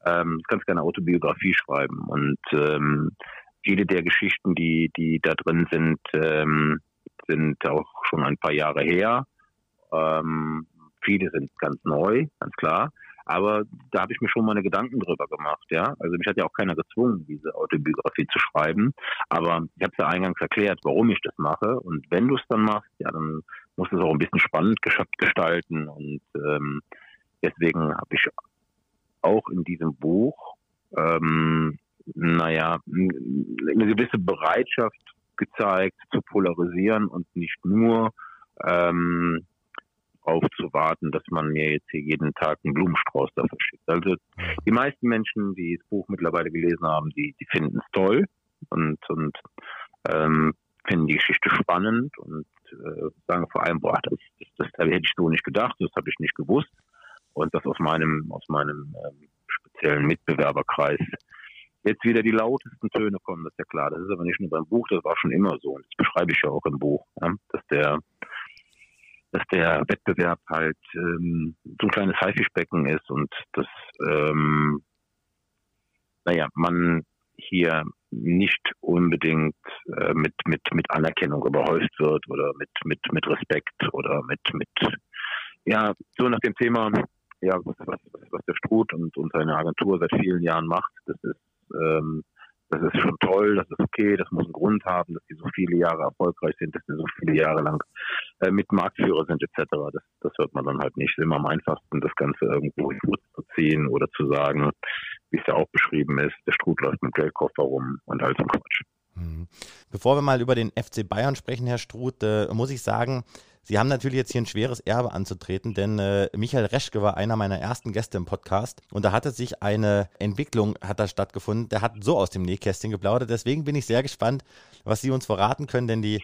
ähm, kannst keine Autobiografie schreiben und ähm, viele der Geschichten, die, die da drin sind, ähm, sind auch schon ein paar Jahre her. Ähm, viele sind ganz neu, ganz klar. Aber da habe ich mir schon meine Gedanken drüber gemacht, ja. Also mich hat ja auch keiner gezwungen, diese Autobiografie zu schreiben. Aber ich habe es ja eingangs erklärt, warum ich das mache. Und wenn du es dann machst, ja, dann musst du es auch ein bisschen spannend gestalten. Und ähm, deswegen habe ich auch in diesem Buch, ähm, naja, eine gewisse Bereitschaft gezeigt, zu polarisieren und nicht nur ähm, darauf zu warten, dass man mir jetzt hier jeden Tag einen Blumenstrauß dafür schickt. Also die meisten Menschen, die das Buch mittlerweile gelesen haben, die, die finden es toll und, und ähm, finden die Geschichte spannend und äh, sagen vor allem, boah, das, das, das, hätte ich so nicht gedacht, das habe ich nicht gewusst. Und das aus meinem, aus meinem ähm, speziellen Mitbewerberkreis jetzt wieder die lautesten Töne kommen, das ist ja klar. Das ist aber nicht nur beim Buch, das war schon immer so. Und das beschreibe ich ja auch im Buch, ja, dass der dass der Wettbewerb halt ähm, so ein kleines Haifischbecken ist und dass, ähm, naja, man hier nicht unbedingt äh, mit, mit, mit Anerkennung überhäuft wird oder mit, mit, mit Respekt oder mit, mit, ja, so nach dem Thema, ja, was, was, was der Struth und, und seine Agentur seit vielen Jahren macht, das ist, ähm, das ist schon toll, das ist okay, das muss einen Grund haben, dass die so viele Jahre erfolgreich sind, dass die so viele Jahre lang äh, mit Marktführer sind etc. Das, das hört man dann halt nicht. Es ist immer am einfachsten, das Ganze irgendwo in Fuß zu ziehen oder zu sagen, wie es ja auch beschrieben ist, der Struth läuft mit Geldkoffer rum und all so Quatsch. Mhm. Bevor wir mal über den FC Bayern sprechen, Herr Struth, äh, muss ich sagen, Sie haben natürlich jetzt hier ein schweres Erbe anzutreten, denn äh, Michael Reschke war einer meiner ersten Gäste im Podcast und da hatte sich eine Entwicklung hat da stattgefunden. Der hat so aus dem Nähkästchen geplaudert. Deswegen bin ich sehr gespannt, was Sie uns verraten können, denn die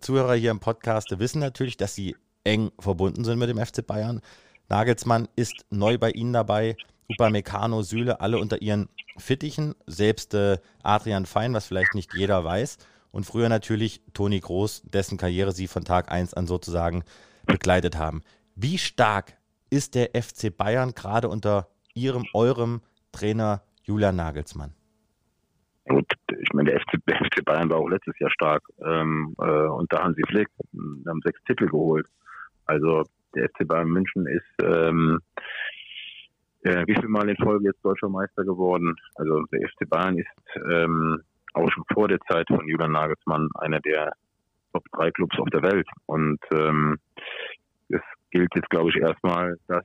Zuhörer hier im Podcast wissen natürlich, dass Sie eng verbunden sind mit dem FC Bayern. Nagelsmann ist neu bei Ihnen dabei. Upamecano, Süle, alle unter ihren Fittichen. Selbst äh, Adrian Fein, was vielleicht nicht jeder weiß. Und früher natürlich Toni Groß, dessen Karriere Sie von Tag 1 an sozusagen begleitet haben. Wie stark ist der FC Bayern gerade unter Ihrem, eurem Trainer Julian Nagelsmann? Gut, ich meine, der FC, der FC Bayern war auch letztes Jahr stark. Ähm, äh, unter Hansi Flick. Wir haben sechs Titel geholt. Also der FC Bayern München ist ähm, äh, wie viel Mal in Folge jetzt deutscher Meister geworden. Also der FC Bayern ist ähm, auch schon vor der Zeit von Julian Nagelsmann einer der Top 3 Clubs auf der Welt. Und ähm, es gilt jetzt, glaube ich, erstmal, das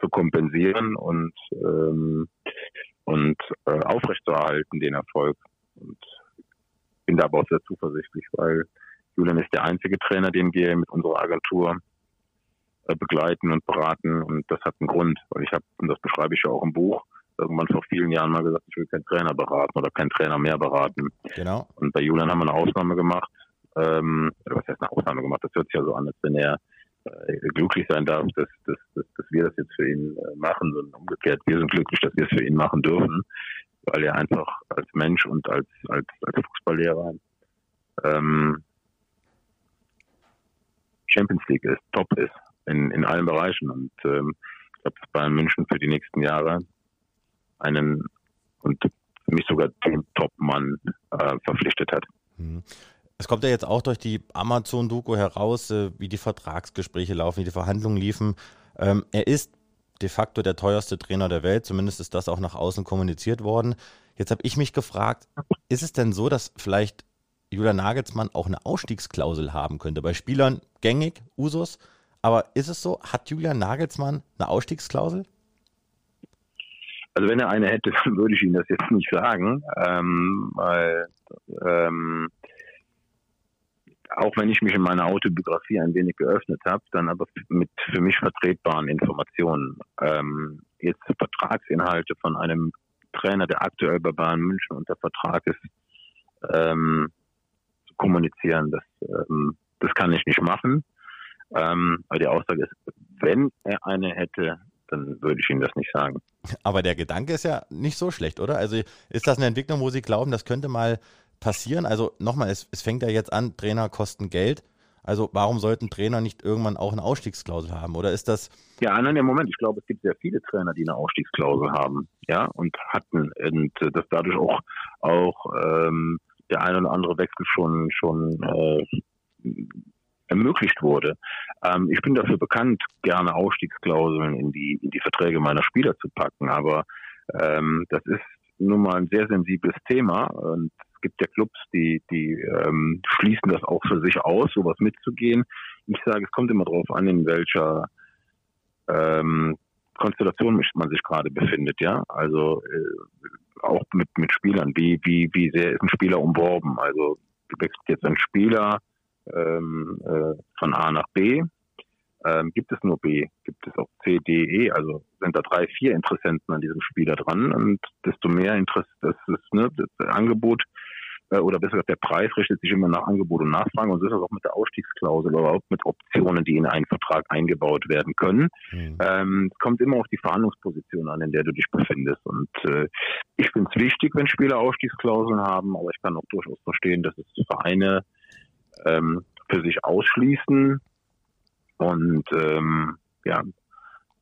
zu kompensieren und ähm, und äh, aufrechtzuerhalten den Erfolg. Und bin da aber auch sehr zuversichtlich, weil Julian ist der einzige Trainer, den wir mit unserer Agentur äh, begleiten und beraten und das hat einen Grund, weil ich habe, und das beschreibe ich ja auch im Buch, irgendwann vor vielen Jahren mal gesagt, ich will keinen Trainer beraten oder keinen Trainer mehr beraten. Genau. Und bei Julian haben wir eine Ausnahme gemacht, ähm, was heißt eine Ausnahme gemacht? Das hört sich ja so an, als wenn er äh, glücklich sein darf, dass, dass, dass, dass wir das jetzt für ihn äh, machen, sondern umgekehrt, wir sind glücklich, dass wir es für ihn machen dürfen, weil er einfach als Mensch und als, als, als Fußballlehrer ähm, Champions League ist, top ist, in, in allen Bereichen. Und ähm, ich glaube, dass Bayern München für die nächsten Jahre einen und für mich sogar den Top-Mann äh, verpflichtet hat. Mhm. Es kommt ja jetzt auch durch die Amazon-Doku heraus, äh, wie die Vertragsgespräche laufen, wie die Verhandlungen liefen. Ähm, er ist de facto der teuerste Trainer der Welt, zumindest ist das auch nach außen kommuniziert worden. Jetzt habe ich mich gefragt, ist es denn so, dass vielleicht Julian Nagelsmann auch eine Ausstiegsklausel haben könnte? Bei Spielern gängig, Usus, aber ist es so, hat Julian Nagelsmann eine Ausstiegsklausel? Also wenn er eine hätte, würde ich Ihnen das jetzt nicht sagen, ähm, weil ähm, auch wenn ich mich in meiner Autobiografie ein wenig geöffnet habe, dann aber mit für mich vertretbaren Informationen. Ähm, jetzt Vertragsinhalte von einem Trainer, der aktuell bei Bayern München unter Vertrag ist, ähm, zu kommunizieren, das, ähm, das kann ich nicht machen. Ähm, aber die Aussage ist, wenn er eine hätte, dann würde ich Ihnen das nicht sagen. Aber der Gedanke ist ja nicht so schlecht, oder? Also ist das eine Entwicklung, wo Sie glauben, das könnte mal passieren? Also nochmal, es, es fängt ja jetzt an, Trainer kosten Geld. Also warum sollten Trainer nicht irgendwann auch eine Ausstiegsklausel haben? Oder ist das. Ja, nein, im Moment, ich glaube, es gibt sehr viele Trainer, die eine Ausstiegsklausel haben, ja, und hatten. Und äh, dass dadurch auch, auch ähm, der ein oder andere Wechsel schon, schon äh, ermöglicht wurde. Ähm, ich bin dafür bekannt, gerne Ausstiegsklauseln in die, in die Verträge meiner Spieler zu packen, aber ähm, das ist nun mal ein sehr sensibles Thema und es gibt ja Clubs, die, die ähm, schließen das auch für sich aus, sowas mitzugehen. Ich sage, es kommt immer darauf an, in welcher ähm, Konstellation man sich gerade befindet, ja. Also äh, auch mit, mit Spielern, wie, wie, wie sehr ist ein Spieler umworben? Also wechselt jetzt ein Spieler ähm, äh, von A nach B, ähm, gibt es nur B, gibt es auch C, D, E, also sind da drei, vier Interessenten an diesem Spieler dran. Und desto mehr Interesse, das ist ne, das Angebot äh, oder besser gesagt, der Preis richtet sich immer nach Angebot und Nachfrage. Und so ist das auch mit der Ausstiegsklausel oder auch mit Optionen, die in einen Vertrag eingebaut werden können. Mhm. Ähm, es kommt immer auf die Verhandlungsposition an, in der du dich befindest. Und äh, ich finde es wichtig, wenn Spieler Ausstiegsklauseln haben, aber ich kann auch durchaus verstehen, dass es Vereine ähm, für sich ausschließen und ähm, ja,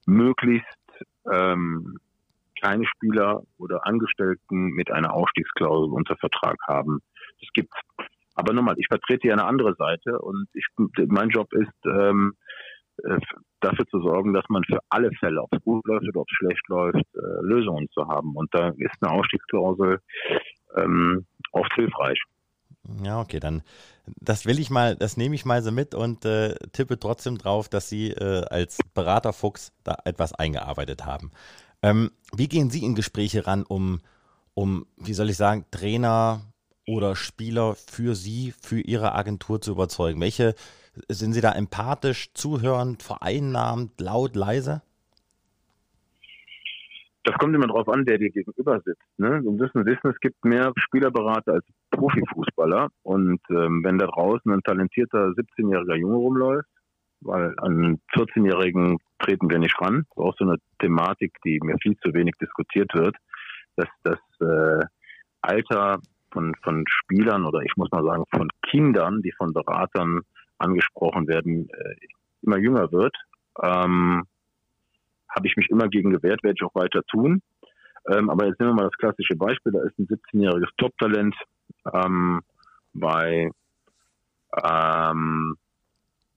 möglichst ähm, keine Spieler oder Angestellten mit einer Ausstiegsklausel unter Vertrag haben. Das gibt's. Aber nochmal, ich vertrete ja eine andere Seite und ich, mein Job ist, ähm, äh, dafür zu sorgen, dass man für alle Fälle, ob es gut läuft oder ob es schlecht läuft, äh, Lösungen zu haben. Und da ist eine Ausstiegsklausel ähm, oft hilfreich. Ja, okay, dann das will ich mal, das nehme ich mal so mit und äh, tippe trotzdem drauf, dass Sie äh, als Beraterfuchs da etwas eingearbeitet haben. Ähm, wie gehen Sie in Gespräche ran, um, um, wie soll ich sagen, Trainer oder Spieler für Sie, für Ihre Agentur zu überzeugen? Welche sind Sie da empathisch, zuhörend, vereinnahmend, laut, leise? Das kommt immer darauf an, der dir gegenüber sitzt. Ne? Wir müssen wissen, es gibt mehr Spielerberater als Profifußballer. Und ähm, wenn da draußen ein talentierter 17-jähriger Junge rumläuft, weil an 14-Jährigen treten wir nicht ran, das ist auch so eine Thematik, die mir viel zu wenig diskutiert wird, dass das äh, Alter von, von Spielern oder ich muss mal sagen von Kindern, die von Beratern angesprochen werden, äh, immer jünger wird, ähm, habe ich mich immer gegen gewehrt, werde ich auch weiter tun. Ähm, aber jetzt nehmen wir mal das klassische Beispiel, da ist ein 17-jähriges Top-Talent ähm, bei ähm,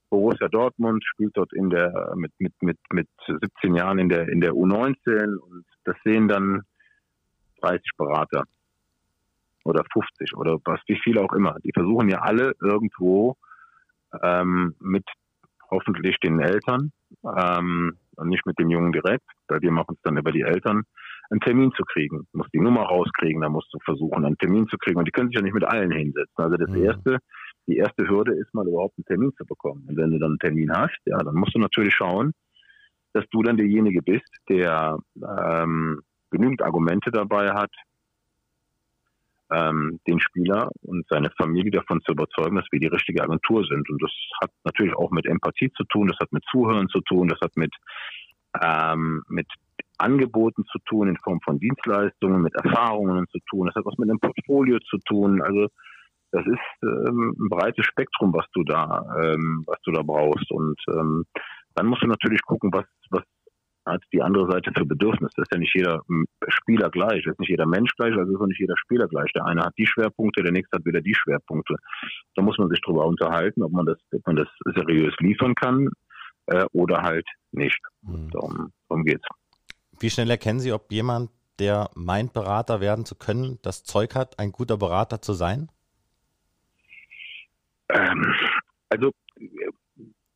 Borussia Dortmund, spielt dort in der mit, mit, mit, mit 17 Jahren in der in der U19 und das sehen dann 30 Berater oder 50 oder was, wie viel auch immer. Die versuchen ja alle irgendwo ähm, mit hoffentlich den Eltern ähm, nicht mit dem Jungen direkt, weil wir machen es dann über die Eltern, einen Termin zu kriegen. Du musst die Nummer rauskriegen, da musst du versuchen, einen Termin zu kriegen. Und die können sich ja nicht mit allen hinsetzen. Also das mhm. erste, die erste Hürde ist mal überhaupt einen Termin zu bekommen. Und wenn du dann einen Termin hast, ja, dann musst du natürlich schauen, dass du dann derjenige bist, der ähm, genügend Argumente dabei hat, ähm, den Spieler und seine Familie davon zu überzeugen, dass wir die richtige Agentur sind. Und das hat natürlich auch mit Empathie zu tun, das hat mit Zuhören zu tun, das hat mit, ähm, mit Angeboten zu tun in Form von Dienstleistungen, mit Erfahrungen zu tun, das hat was mit einem Portfolio zu tun. Also das ist ähm, ein breites Spektrum, was du da, ähm, was du da brauchst. Und ähm, dann musst du natürlich gucken, was, was hat die andere Seite für Bedürfnisse. Das ist ja nicht jeder Spieler gleich, das ist nicht jeder Mensch gleich, also ist auch nicht jeder Spieler gleich. Der eine hat die Schwerpunkte, der nächste hat wieder die Schwerpunkte. Da muss man sich drüber unterhalten, ob man das, ob man das seriös liefern kann äh, oder halt nicht. Mhm. Darum, darum geht's. Wie schnell erkennen Sie, ob jemand, der meint, Berater werden zu können, das Zeug hat, ein guter Berater zu sein? Ähm, also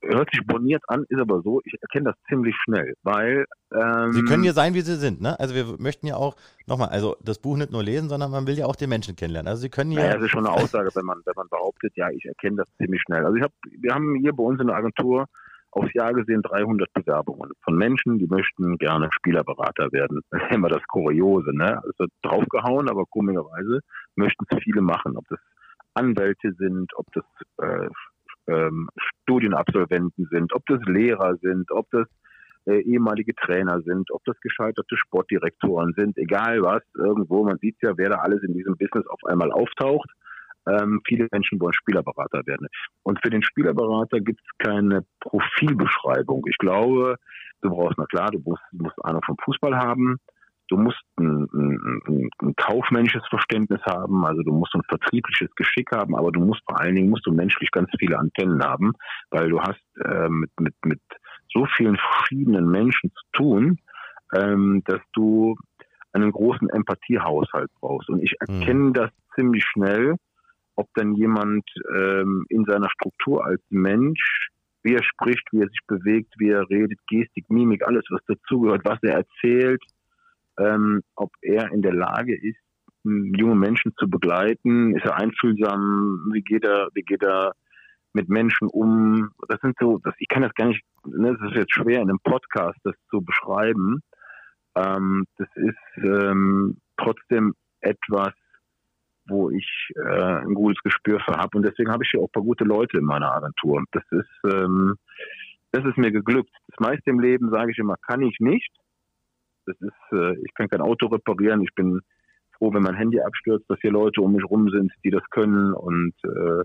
hört sich boniert an, ist aber so, ich erkenne das ziemlich schnell, weil... Ähm, Sie können ja sein, wie Sie sind, ne? Also wir möchten ja auch, nochmal, also das Buch nicht nur lesen, sondern man will ja auch den Menschen kennenlernen. Also Sie können ja... Naja, das ist schon eine Aussage, wenn man, wenn man behauptet, ja, ich erkenne das ziemlich schnell. Also ich hab, wir haben hier bei uns in der Agentur aufs Jahr gesehen 300 Bewerbungen von Menschen, die möchten gerne Spielerberater werden. Das ist immer das Kuriose, ne? Also draufgehauen, aber komischerweise möchten es viele machen, ob das Anwälte sind, ob das äh, ähm, Studienabsolventen sind, ob das Lehrer sind, ob das äh, ehemalige Trainer sind, ob das gescheiterte Sportdirektoren sind, egal was, irgendwo, man sieht ja, wer da alles in diesem Business auf einmal auftaucht. Ähm, viele Menschen wollen Spielerberater werden. Und für den Spielerberater gibt es keine Profilbeschreibung. Ich glaube, du brauchst, na klar, du musst, du musst Ahnung vom Fußball haben, du musst ein, ein, ein, kaufmännisches Verständnis haben, also du musst ein vertriebliches Geschick haben, aber du musst vor allen Dingen musst du menschlich ganz viele Antennen haben, weil du hast äh, mit, mit, mit so vielen verschiedenen Menschen zu tun, ähm, dass du einen großen Empathiehaushalt brauchst. Und ich mhm. erkenne mhm. das ziemlich schnell, ob dann jemand ähm, in seiner Struktur als Mensch, wie er spricht, wie er sich bewegt, wie er redet, Gestik, Mimik, alles, was dazugehört, was er erzählt, ähm, ob er in der Lage ist, junge Menschen zu begleiten. Ist er einfühlsam? Wie geht er, wie geht er mit Menschen um? Das sind so, das, ich kann das gar nicht, ne, das ist jetzt schwer in einem Podcast das zu beschreiben. Ähm, das ist ähm, trotzdem etwas, wo ich äh, ein gutes Gespür für habe und deswegen habe ich hier auch ein paar gute Leute in meiner Agentur. Das ist, ähm, das ist mir geglückt. Das meiste im Leben sage ich immer, kann ich nicht. Das ist, äh, ich kann kein Auto reparieren. Ich bin froh, wenn mein Handy abstürzt, dass hier Leute um mich rum sind, die das können. Und äh,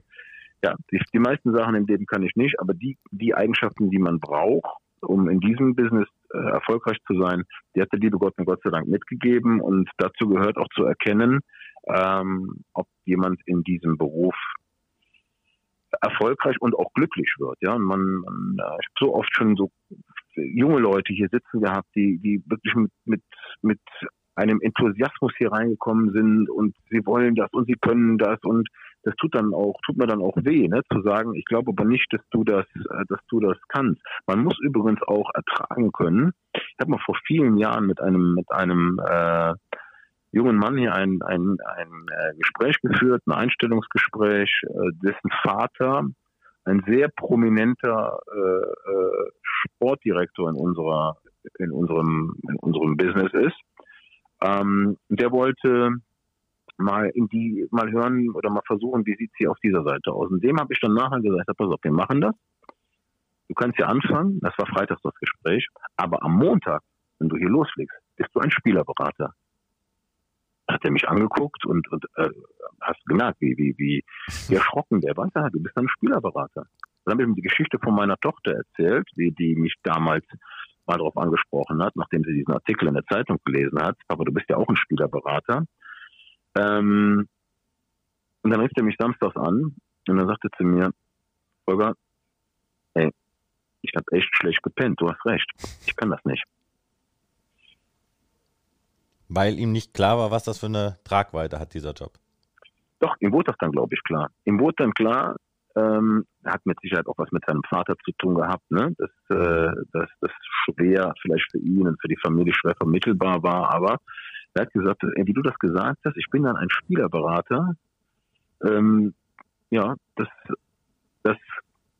ja, die, die meisten Sachen im Leben kann ich nicht, aber die, die Eigenschaften, die man braucht, um in diesem Business äh, erfolgreich zu sein, die hat der liebe Gott mir Gott sei Dank mitgegeben. Und dazu gehört auch zu erkennen, ähm, ob jemand in diesem Beruf erfolgreich und auch glücklich wird. Ja, man, man ich habe so oft schon so junge Leute hier sitzen gehabt, die, die wirklich mit, mit, mit einem Enthusiasmus hier reingekommen sind und sie wollen das und sie können das und das tut dann auch, tut mir dann auch weh, ne, zu sagen, ich glaube aber nicht, dass du das, äh, dass du das kannst. Man muss übrigens auch ertragen können. Ich habe mal vor vielen Jahren mit einem, mit einem äh, jungen Mann hier ein, ein, ein äh, Gespräch geführt, ein Einstellungsgespräch, äh, dessen Vater ein sehr prominenter äh, äh, Sportdirektor in unserer in unserem in unserem Business ist. Ähm, der wollte mal in die mal hören oder mal versuchen, wie sieht sie auf dieser Seite aus. Und dem habe ich dann nachher gesagt, pass auf, wir machen das. Du kannst ja anfangen, das war freitags das Gespräch, aber am Montag, wenn du hier losfliegst, bist du ein Spielerberater. Hat er mich angeguckt und, und äh, hast gemerkt, wie, wie, wie, wie erschrocken der war. Du bist ein Spielerberater. Dann habe ich ihm die Geschichte von meiner Tochter erzählt, die, die mich damals mal darauf angesprochen hat, nachdem sie diesen Artikel in der Zeitung gelesen hat. Aber du bist ja auch ein Spielerberater. Ähm, und dann rief er mich samstags an und dann sagte zu mir, Holger, ey, ich habe echt schlecht gepennt, du hast recht. Ich kann das nicht. Weil ihm nicht klar war, was das für eine Tragweite hat, dieser Job. Doch, ihm wurde das dann, glaube ich, klar. Ihm wurde dann klar, ähm, hat mit Sicherheit auch was mit seinem Vater zu tun gehabt, ne? dass, äh, dass das schwer vielleicht für ihn und für die Familie schwer vermittelbar war, aber er hat gesagt, wie du das gesagt hast, ich bin dann ein Spielerberater. Ähm, ja, das, das,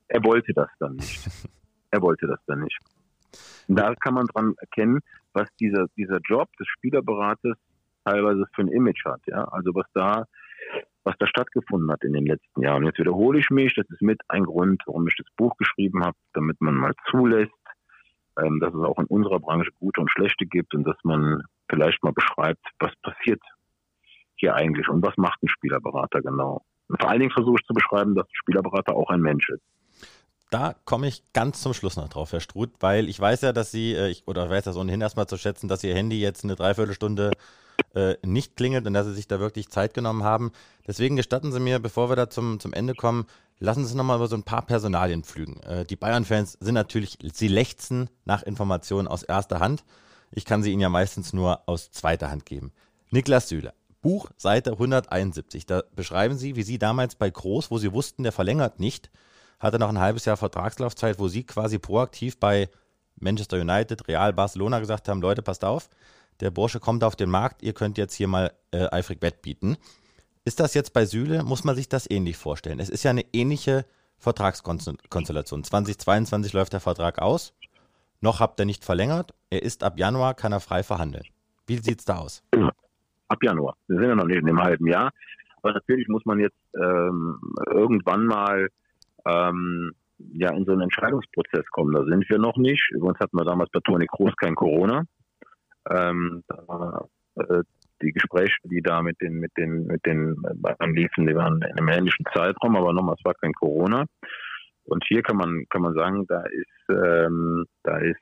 er wollte das dann nicht. er wollte das dann nicht. Und da kann man dran erkennen, was dieser, dieser Job des Spielerberaters teilweise für ein Image hat, ja. Also was da, was da stattgefunden hat in den letzten Jahren. Jetzt wiederhole ich mich, das ist mit ein Grund, warum ich das Buch geschrieben habe, damit man mal zulässt, ähm, dass es auch in unserer Branche gute und schlechte gibt und dass man vielleicht mal beschreibt, was passiert hier eigentlich und was macht ein Spielerberater genau. Und vor allen Dingen versuche ich zu beschreiben, dass ein Spielerberater auch ein Mensch ist da komme ich ganz zum Schluss noch drauf, Herr Struth, weil ich weiß ja, dass Sie, äh, ich, oder weiß das ohnehin erstmal zu schätzen, dass Ihr Handy jetzt eine Dreiviertelstunde äh, nicht klingelt und dass Sie sich da wirklich Zeit genommen haben. Deswegen gestatten Sie mir, bevor wir da zum, zum Ende kommen, lassen Sie uns nochmal über so ein paar Personalien pflügen. Äh, die Bayern-Fans sind natürlich, sie lechzen nach Informationen aus erster Hand. Ich kann sie Ihnen ja meistens nur aus zweiter Hand geben. Niklas Süle, Buch, Seite 171. Da beschreiben Sie, wie Sie damals bei Groß, wo Sie wussten, der verlängert nicht, hatte noch ein halbes Jahr Vertragslaufzeit, wo sie quasi proaktiv bei Manchester United, Real, Barcelona gesagt haben, Leute, passt auf, der Bursche kommt auf den Markt, ihr könnt jetzt hier mal äh, eifrig Bett bieten. Ist das jetzt bei Süle, muss man sich das ähnlich vorstellen? Es ist ja eine ähnliche Vertragskonstellation. 2022 läuft der Vertrag aus, noch habt ihr nicht verlängert, er ist ab Januar, kann er frei verhandeln. Wie sieht es da aus? Ab Januar. Wir sind ja noch nicht in einem halben Jahr. Aber natürlich muss man jetzt ähm, irgendwann mal ähm, ja in so einen Entscheidungsprozess kommen. Da sind wir noch nicht. Übrigens hatten wir damals bei Toni Kroos kein Corona. Ähm, da, äh, die Gespräche, die da mit den mit den mit den Bayern liefen, die waren in einem ähnlichen Zeitraum, aber nochmal, es war kein Corona. Und hier kann man kann man sagen, da ist ähm, da ist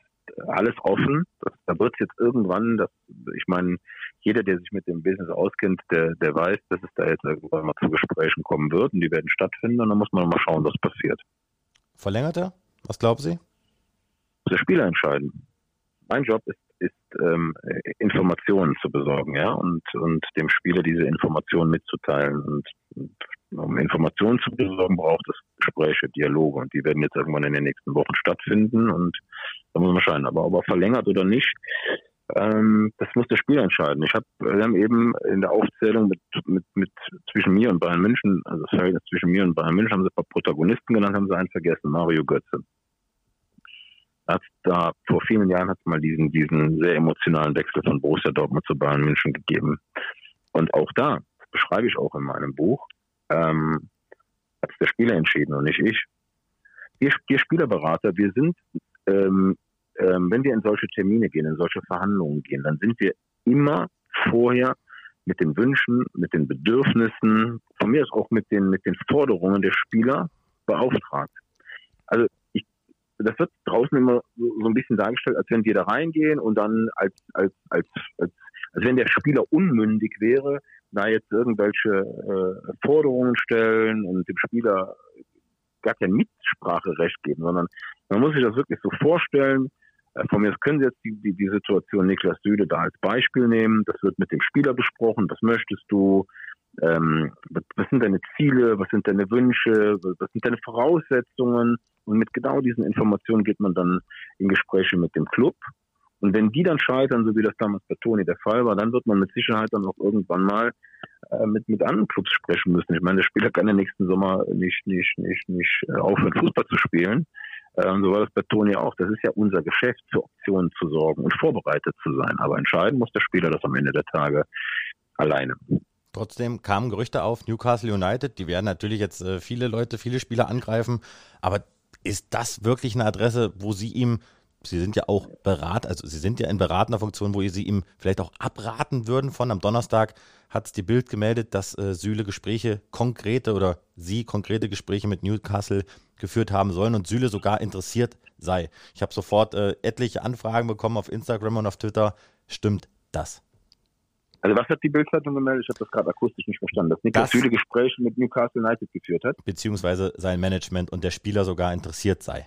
alles offen. Das, da wird es jetzt irgendwann, das, ich meine, jeder, der sich mit dem Business auskennt, der, der weiß, dass es da jetzt irgendwann mal zu Gesprächen kommen wird und die werden stattfinden und dann muss man mal schauen, was passiert. Verlängert er? Was glauben Sie? Der Spieler entscheiden. Mein Job ist, ist ähm, Informationen zu besorgen, ja, und, und dem Spieler diese Informationen mitzuteilen. Und, und um Informationen zu besorgen, braucht es Gespräche, Dialoge und die werden jetzt irgendwann in den nächsten Wochen stattfinden und da muss man schauen. Aber ob er verlängert oder nicht, ähm, das muss der Spieler entscheiden. Ich habe, wir haben eben in der Aufzählung mit, mit, mit zwischen mir und Bayern München, also das zwischen mir und Bayern München, haben sie ein paar Protagonisten genannt, haben sie einen vergessen, Mario Götze. Hat da vor vielen Jahren hat es mal diesen, diesen sehr emotionalen Wechsel von Borussia Dortmund zu Bayern München gegeben. Und auch da, das beschreibe ich auch in meinem Buch, ähm, hat es der Spieler entschieden und nicht ich. Wir, wir Spielerberater, wir sind ähm, ähm, wenn wir in solche Termine gehen, in solche Verhandlungen gehen, dann sind wir immer vorher mit den Wünschen, mit den Bedürfnissen, von mir ist auch mit den, mit den Forderungen der Spieler beauftragt. Also ich, das wird draußen immer so, so ein bisschen dargestellt, als wenn wir da reingehen und dann als, als, als, als, als wenn der Spieler unmündig wäre, da jetzt irgendwelche äh, Forderungen stellen und dem Spieler gar kein Mitspracherecht geben, sondern man muss sich das wirklich so vorstellen, von mir können Sie jetzt die, die, die Situation Niklas Süde da als Beispiel nehmen. Das wird mit dem Spieler besprochen. Was möchtest du? Ähm, was sind deine Ziele? Was sind deine Wünsche? Was sind deine Voraussetzungen? Und mit genau diesen Informationen geht man dann in Gespräche mit dem Club. Und wenn die dann scheitern, so wie das damals bei Toni der Fall war, dann wird man mit Sicherheit dann auch irgendwann mal äh, mit, mit anderen Clubs sprechen müssen. Ich meine, der Spieler kann ja nächsten Sommer nicht, nicht, nicht, nicht äh, aufhören, Fußball zu spielen. Ähm, so war das bei Toni auch. Das ist ja unser Geschäft, für Optionen zu sorgen und vorbereitet zu sein. Aber entscheiden muss der Spieler das am Ende der Tage alleine. Trotzdem kamen Gerüchte auf, Newcastle United, die werden natürlich jetzt äh, viele Leute, viele Spieler angreifen, aber ist das wirklich eine Adresse, wo Sie ihm Sie sind ja auch Berater, also Sie sind ja in beratender Funktion, wo Sie ihm vielleicht auch abraten würden von. Am Donnerstag hat die Bild gemeldet, dass äh, Süle Gespräche konkrete oder Sie konkrete Gespräche mit Newcastle geführt haben sollen und Süle sogar interessiert sei. Ich habe sofort äh, etliche Anfragen bekommen auf Instagram und auf Twitter. Stimmt das? Also was hat die Bildzeitung gemeldet? Ich habe das gerade akustisch nicht verstanden. Dass Niklas Süle Gespräche mit Newcastle United geführt hat? Beziehungsweise sein Management und der Spieler sogar interessiert sei.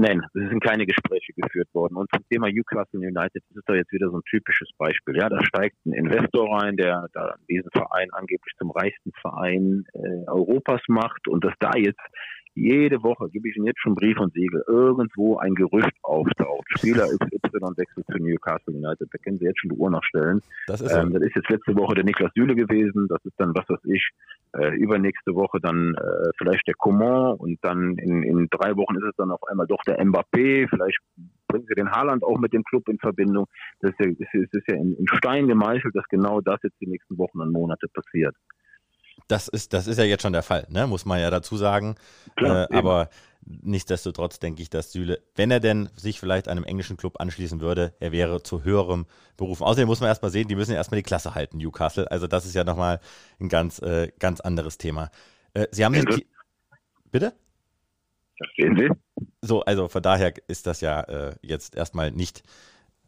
Nein, es sind keine Gespräche geführt worden. Und zum Thema Newcastle United, das ist doch jetzt wieder so ein typisches Beispiel. Ja, da steigt ein Investor rein, der da diesen Verein angeblich zum reichsten Verein äh, Europas macht und dass da jetzt jede Woche gebe ich Ihnen jetzt schon Brief und Siegel, irgendwo ein Gerücht auftaucht. Spieler XY wechselt zu Newcastle United. Da können Sie jetzt schon die Uhr nachstellen. Das ist, ähm, das ist jetzt letzte Woche der Niklas Süle gewesen. Das ist dann, was weiß ich, äh, übernächste Woche dann äh, vielleicht der Coman und dann in, in drei Wochen ist es dann auf einmal doch der Mbappé. Vielleicht bringen Sie den Haaland auch mit dem Club in Verbindung. Das ist ja, das ist, das ist ja in, in Stein gemeißelt, dass genau das jetzt die nächsten Wochen und Monate passiert. Das ist, das ist ja jetzt schon der Fall, ne? muss man ja dazu sagen. Klar, äh, aber nichtsdestotrotz denke ich, dass Süle, wenn er denn sich vielleicht einem englischen Club anschließen würde, er wäre zu höherem berufen. Außerdem muss man erstmal sehen, die müssen ja erstmal die Klasse halten, Newcastle. Also das ist ja nochmal ein ganz, äh, ganz anderes Thema. Äh, Sie haben sich. Bitte? Das sehen Sie. So, also von daher ist das ja äh, jetzt erstmal nicht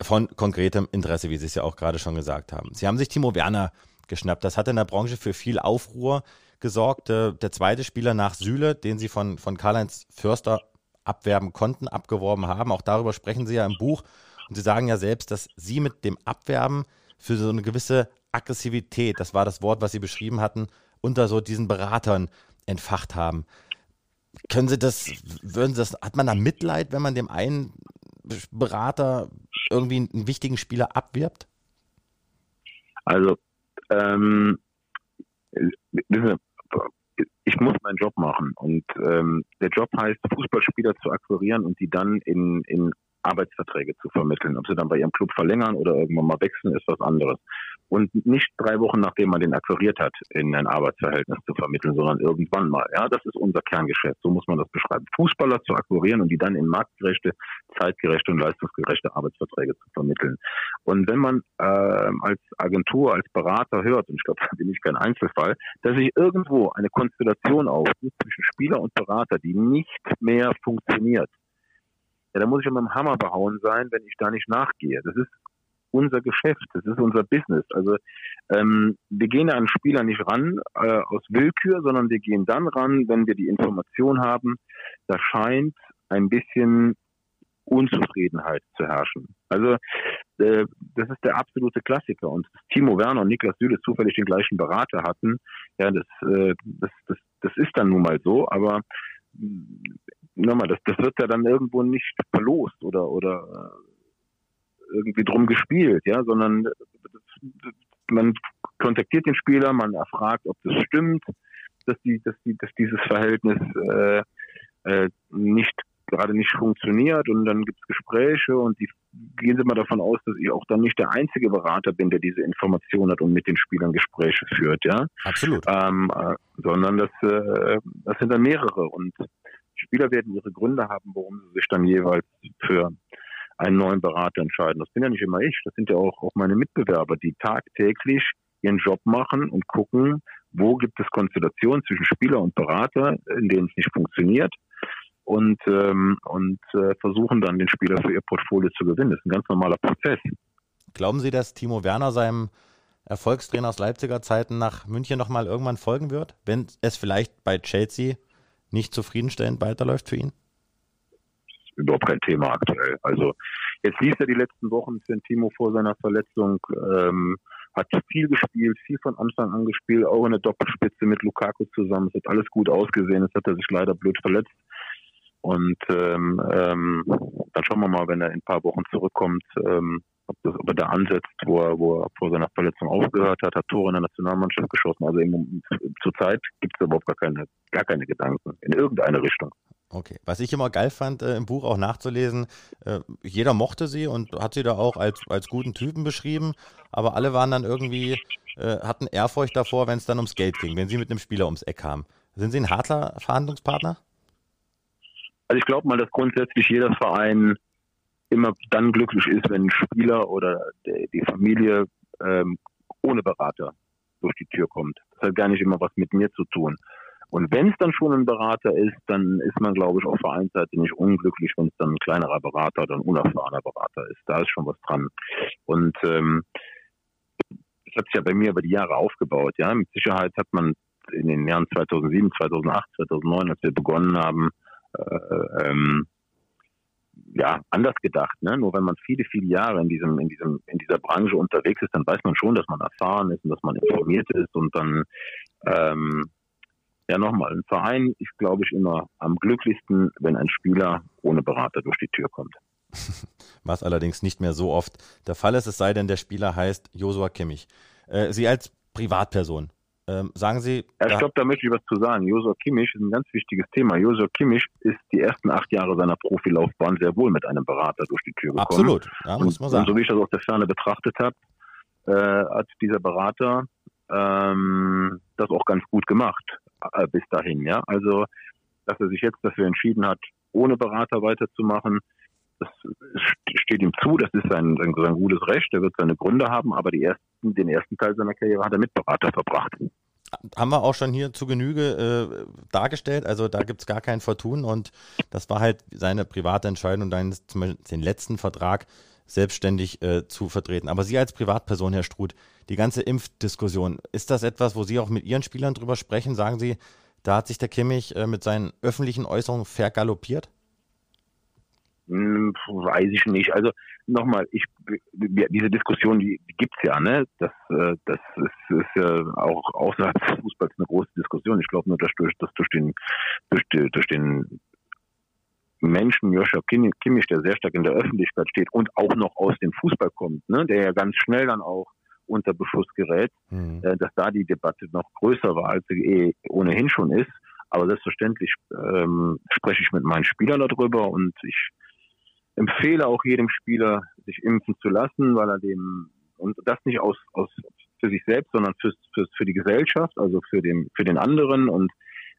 von konkretem Interesse, wie Sie es ja auch gerade schon gesagt haben. Sie haben sich Timo Werner geschnappt. Das hat in der Branche für viel Aufruhr gesorgt. Der zweite Spieler nach Süle, den sie von, von Karl-Heinz Förster abwerben konnten, abgeworben haben. Auch darüber sprechen sie ja im Buch. Und sie sagen ja selbst, dass sie mit dem Abwerben für so eine gewisse Aggressivität, das war das Wort, was sie beschrieben hatten, unter so diesen Beratern entfacht haben. Können Sie das, würden Sie das, hat man da Mitleid, wenn man dem einen Berater irgendwie einen wichtigen Spieler abwirbt? Also ähm, ich muss meinen Job machen und ähm, der Job heißt, Fußballspieler zu akquirieren und die dann in, in Arbeitsverträge zu vermitteln. Ob sie dann bei ihrem Club verlängern oder irgendwann mal wechseln, ist was anderes und nicht drei Wochen nachdem man den akquiriert hat, in ein Arbeitsverhältnis zu vermitteln, sondern irgendwann mal. Ja, das ist unser Kerngeschäft. So muss man das beschreiben. Fußballer zu akquirieren und die dann in marktgerechte, zeitgerechte und leistungsgerechte Arbeitsverträge zu vermitteln. Und wenn man äh, als Agentur, als Berater hört, und ich glaube, da bin ich kein Einzelfall, dass sich irgendwo eine Konstellation auftut zwischen Spieler und Berater, die nicht mehr funktioniert, ja, da muss ich ja mit dem Hammer behauen sein, wenn ich da nicht nachgehe. Das ist unser Geschäft, das ist unser Business. Also ähm, wir gehen an Spieler nicht ran äh, aus Willkür, sondern wir gehen dann ran, wenn wir die Information haben, da scheint ein bisschen Unzufriedenheit zu herrschen. Also äh, das ist der absolute Klassiker. Und Timo Werner und Niklas Süle zufällig den gleichen Berater hatten, ja, das, äh, das, das, das ist dann nun mal so, aber nochmal, das, das wird ja dann irgendwo nicht verlost oder, oder irgendwie drum gespielt, ja, sondern man kontaktiert den Spieler, man erfragt, ob das stimmt, dass die, dass die, dass dieses Verhältnis äh, äh, nicht gerade nicht funktioniert und dann gibt es Gespräche und die gehen Sie mal davon aus, dass ich auch dann nicht der einzige Berater bin, der diese Information hat und mit den Spielern Gespräche führt, ja. Absolut. Ähm, äh, sondern das, äh, das sind dann mehrere und Spieler werden ihre Gründe haben, warum sie sich dann jeweils für einen neuen Berater entscheiden. Das bin ja nicht immer ich, das sind ja auch, auch meine Mitbewerber, die tagtäglich ihren Job machen und gucken, wo gibt es Konstellationen zwischen Spieler und Berater, in denen es nicht funktioniert und, ähm, und äh, versuchen dann den Spieler für ihr Portfolio zu gewinnen. Das ist ein ganz normaler Prozess. Glauben Sie, dass Timo Werner seinem Erfolgstrainer aus Leipziger Zeiten nach München nochmal irgendwann folgen wird, wenn es vielleicht bei Chelsea nicht zufriedenstellend weiterläuft für ihn? überhaupt kein Thema aktuell. Also jetzt lief er die letzten Wochen für Timo vor seiner Verletzung, ähm, hat viel gespielt, viel von Anfang an gespielt, auch in der Doppelspitze mit Lukaku zusammen. Es hat alles gut ausgesehen. Jetzt hat er sich leider blöd verletzt. Und ähm, ähm, dann schauen wir mal, wenn er in ein paar Wochen zurückkommt, ähm, ob, das, ob er da ansetzt, wo er, wo er vor seiner Verletzung aufgehört hat, hat Tore in der Nationalmannschaft geschossen. Also zurzeit gibt es überhaupt gar keine, gar keine Gedanken in irgendeine Richtung. Okay. Was ich immer geil fand, äh, im Buch auch nachzulesen, äh, jeder mochte sie und hat sie da auch als, als guten Typen beschrieben, aber alle waren dann irgendwie, äh, hatten Ehrfurcht davor, wenn es dann ums Geld ging, wenn sie mit einem Spieler ums Eck kamen. Sind Sie ein harter Verhandlungspartner? Also ich glaube mal, dass grundsätzlich jeder Verein immer dann glücklich ist, wenn ein Spieler oder die Familie ähm, ohne Berater durch die Tür kommt. Das hat gar nicht immer was mit mir zu tun. Und wenn es dann schon ein Berater ist, dann ist man, glaube ich, auf Vereinsseite nicht unglücklich, wenn es dann ein kleinerer Berater oder ein unerfahrener Berater ist. Da ist schon was dran. Und ähm, das hat sich ja bei mir über die Jahre aufgebaut. Ja, mit Sicherheit hat man in den Jahren 2007, 2008, 2009, als wir begonnen haben, äh, ähm, ja, anders gedacht. Ne? Nur wenn man viele, viele Jahre in diesem, in diesem, in dieser Branche unterwegs ist, dann weiß man schon, dass man erfahren ist und dass man informiert ist und dann, ähm, ja nochmal, ein Verein ist, glaube ich, immer am glücklichsten, wenn ein Spieler ohne Berater durch die Tür kommt. Was allerdings nicht mehr so oft der Fall ist, es sei denn, der Spieler heißt Josua Kimmich. Äh, Sie als Privatperson, ähm, sagen Sie. Ja, ich glaube, da möchte ich was zu sagen. Josua Kimmich ist ein ganz wichtiges Thema. Josua Kimmich ist die ersten acht Jahre seiner Profilaufbahn sehr wohl mit einem Berater durch die Tür gekommen. Absolut, ja, muss man sagen. Und so wie ich das aus der Ferne betrachtet habe, äh, hat dieser Berater ähm, das auch ganz gut gemacht äh, bis dahin. Ja, also dass er sich jetzt dafür entschieden hat, ohne Berater weiterzumachen, das steht ihm zu, das ist sein, sein, sein gutes Recht, er wird seine Gründe haben, aber ersten, den ersten Teil seiner Karriere hat er mit Berater verbracht. Haben wir auch schon hier zu Genüge äh, dargestellt, also da gibt es gar kein Vertun und das war halt seine private Entscheidung, dann den letzten Vertrag selbstständig äh, zu vertreten. Aber Sie als Privatperson, Herr Struth, die ganze Impfdiskussion, ist das etwas, wo Sie auch mit Ihren Spielern drüber sprechen? Sagen Sie, da hat sich der Kimmich äh, mit seinen öffentlichen Äußerungen vergaloppiert? Hm, weiß ich nicht. Also nochmal, ich diese Diskussion, die, die gibt's ja, ne? Das, äh, das ist, ist ja auch außerhalb des Fußballs eine große Diskussion. Ich glaube nur, dass durch, dass durch den durch, durch den Menschen, Joshua Kimmich, der sehr stark in der Öffentlichkeit steht und auch noch aus dem Fußball kommt, ne? der ja ganz schnell dann auch unter Beschuss gerät, mhm. äh, dass da die Debatte noch größer war, als sie eh ohnehin schon ist. Aber selbstverständlich ähm, spreche ich mit meinen Spielern darüber und ich empfehle auch jedem Spieler, sich impfen zu lassen, weil er dem, und das nicht aus, aus für sich selbst, sondern für, für, für die Gesellschaft, also für den, für den anderen. Und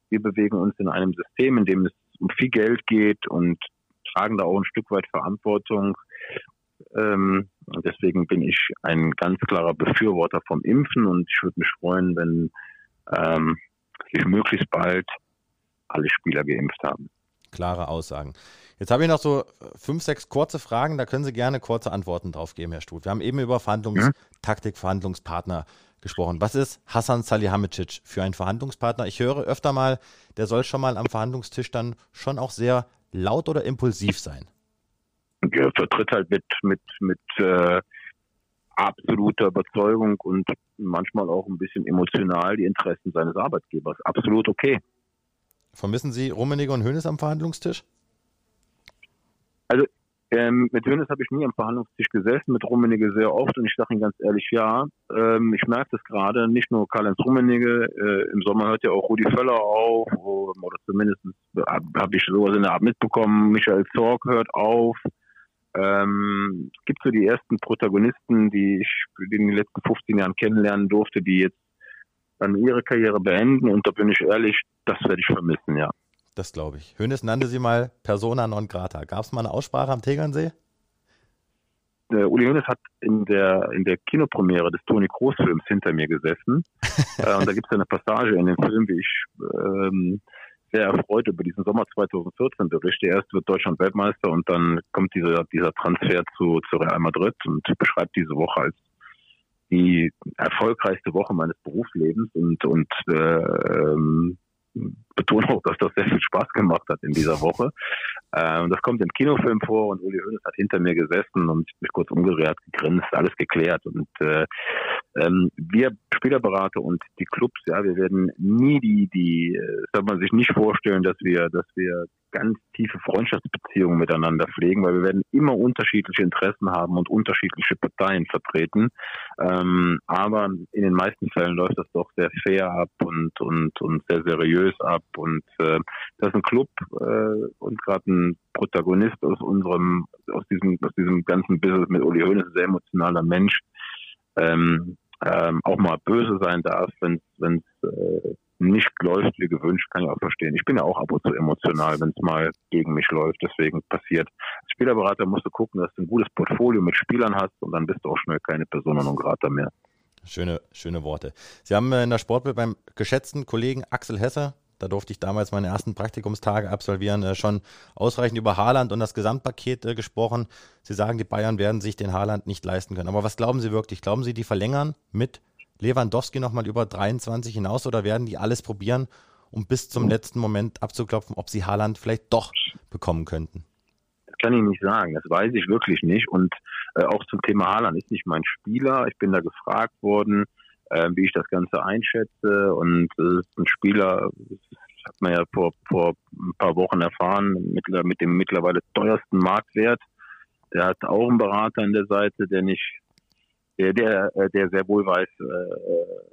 wir bewegen uns in einem System, in dem es um viel Geld geht und tragen da auch ein Stück weit Verantwortung. Ähm, deswegen bin ich ein ganz klarer Befürworter vom Impfen und ich würde mich freuen, wenn ähm, sich möglichst bald alle Spieler geimpft haben. Klare Aussagen. Jetzt habe ich noch so fünf, sechs kurze Fragen, da können Sie gerne kurze Antworten drauf geben, Herr Struth. Wir haben eben über Verhandlungstaktik, Verhandlungspartner gesprochen. Was ist Hassan Salihamidzic für ein Verhandlungspartner? Ich höre öfter mal, der soll schon mal am Verhandlungstisch dann schon auch sehr laut oder impulsiv sein. Er vertritt halt mit, mit, mit äh, absoluter Überzeugung und manchmal auch ein bisschen emotional die Interessen seines Arbeitgebers. Absolut okay. Vermissen Sie Rummenigge und Hönes am Verhandlungstisch? Also ähm, mit Hönes habe ich nie am Verhandlungstisch gesessen, mit Rummenigge sehr oft und ich sage Ihnen ganz ehrlich, ja, ähm, ich merke das gerade, nicht nur Karl-Heinz Rummenigge, äh, im Sommer hört ja auch Rudi Völler auf, oder zumindest habe hab ich sowas in der Art mitbekommen, Michael Zorg hört auf. Ähm, gibt so die ersten Protagonisten, die ich in den letzten 15 Jahren kennenlernen durfte, die jetzt dann ihre Karriere beenden und da bin ich ehrlich, das werde ich vermissen, ja. Das glaube ich. Hönes nannte sie mal Persona non grata. Gab es mal eine Aussprache am Tegernsee? Der Uli Hönes hat in der, in der Kinopremiere des Toni Kroos Films hinter mir gesessen. äh, und da gibt es eine Passage in dem Film, wie ich ähm, sehr erfreut über diesen Sommer 2014 berichte. Erst wird Deutschland Weltmeister und dann kommt dieser, dieser Transfer zu, zu Real Madrid und beschreibt diese Woche als die erfolgreichste Woche meines Berufslebens und, und äh, ähm, betone auch, dass das sehr viel Spaß gemacht hat in dieser Woche. Äh, und das kommt im Kinofilm vor und Uli Hoeneß hat hinter mir gesessen und mich kurz umgerührt, gegrinst, alles geklärt. Und äh, ähm, wir Spielerberater und die Clubs, ja, wir werden nie die, die, äh, soll man sich nicht vorstellen, dass wir, dass wir ganz tiefe Freundschaftsbeziehungen miteinander pflegen, weil wir werden immer unterschiedliche Interessen haben und unterschiedliche Parteien vertreten. Ähm, aber in den meisten Fällen läuft das doch sehr fair ab und und und sehr seriös ab. Und äh, das ist ein Club äh, und gerade ein Protagonist aus unserem aus diesem aus diesem ganzen Business mit Uli Hoeneß, sehr emotionaler Mensch. Ähm, ähm, auch mal böse sein darf, wenn es äh, nicht läuft wie gewünscht, kann ich auch verstehen. Ich bin ja auch ab und zu emotional, wenn es mal gegen mich läuft. Deswegen passiert. Als Spielerberater musst du gucken, dass du ein gutes Portfolio mit Spielern hast und dann bist du auch schnell keine Persona non grata mehr. Schöne, schöne Worte. Sie haben in der Sportbild beim geschätzten Kollegen Axel Hesser, da durfte ich damals meine ersten Praktikumstage absolvieren, äh, schon ausreichend über Haaland und das Gesamtpaket äh, gesprochen. Sie sagen, die Bayern werden sich den Haaland nicht leisten können. Aber was glauben Sie wirklich? Glauben Sie, die verlängern mit Lewandowski nochmal über 23 hinaus oder werden die alles probieren, um bis zum letzten Moment abzuklopfen, ob sie Haaland vielleicht doch bekommen könnten? Das kann ich nicht sagen, das weiß ich wirklich nicht. Und äh, auch zum Thema Haaland ist nicht mein Spieler. Ich bin da gefragt worden, äh, wie ich das Ganze einschätze. Und äh, ein Spieler, das hat man ja vor, vor ein paar Wochen erfahren, mit, mit dem mittlerweile teuersten Marktwert. Der hat auch einen Berater an der Seite, der nicht der, der, äh, der sehr wohl weiß, äh,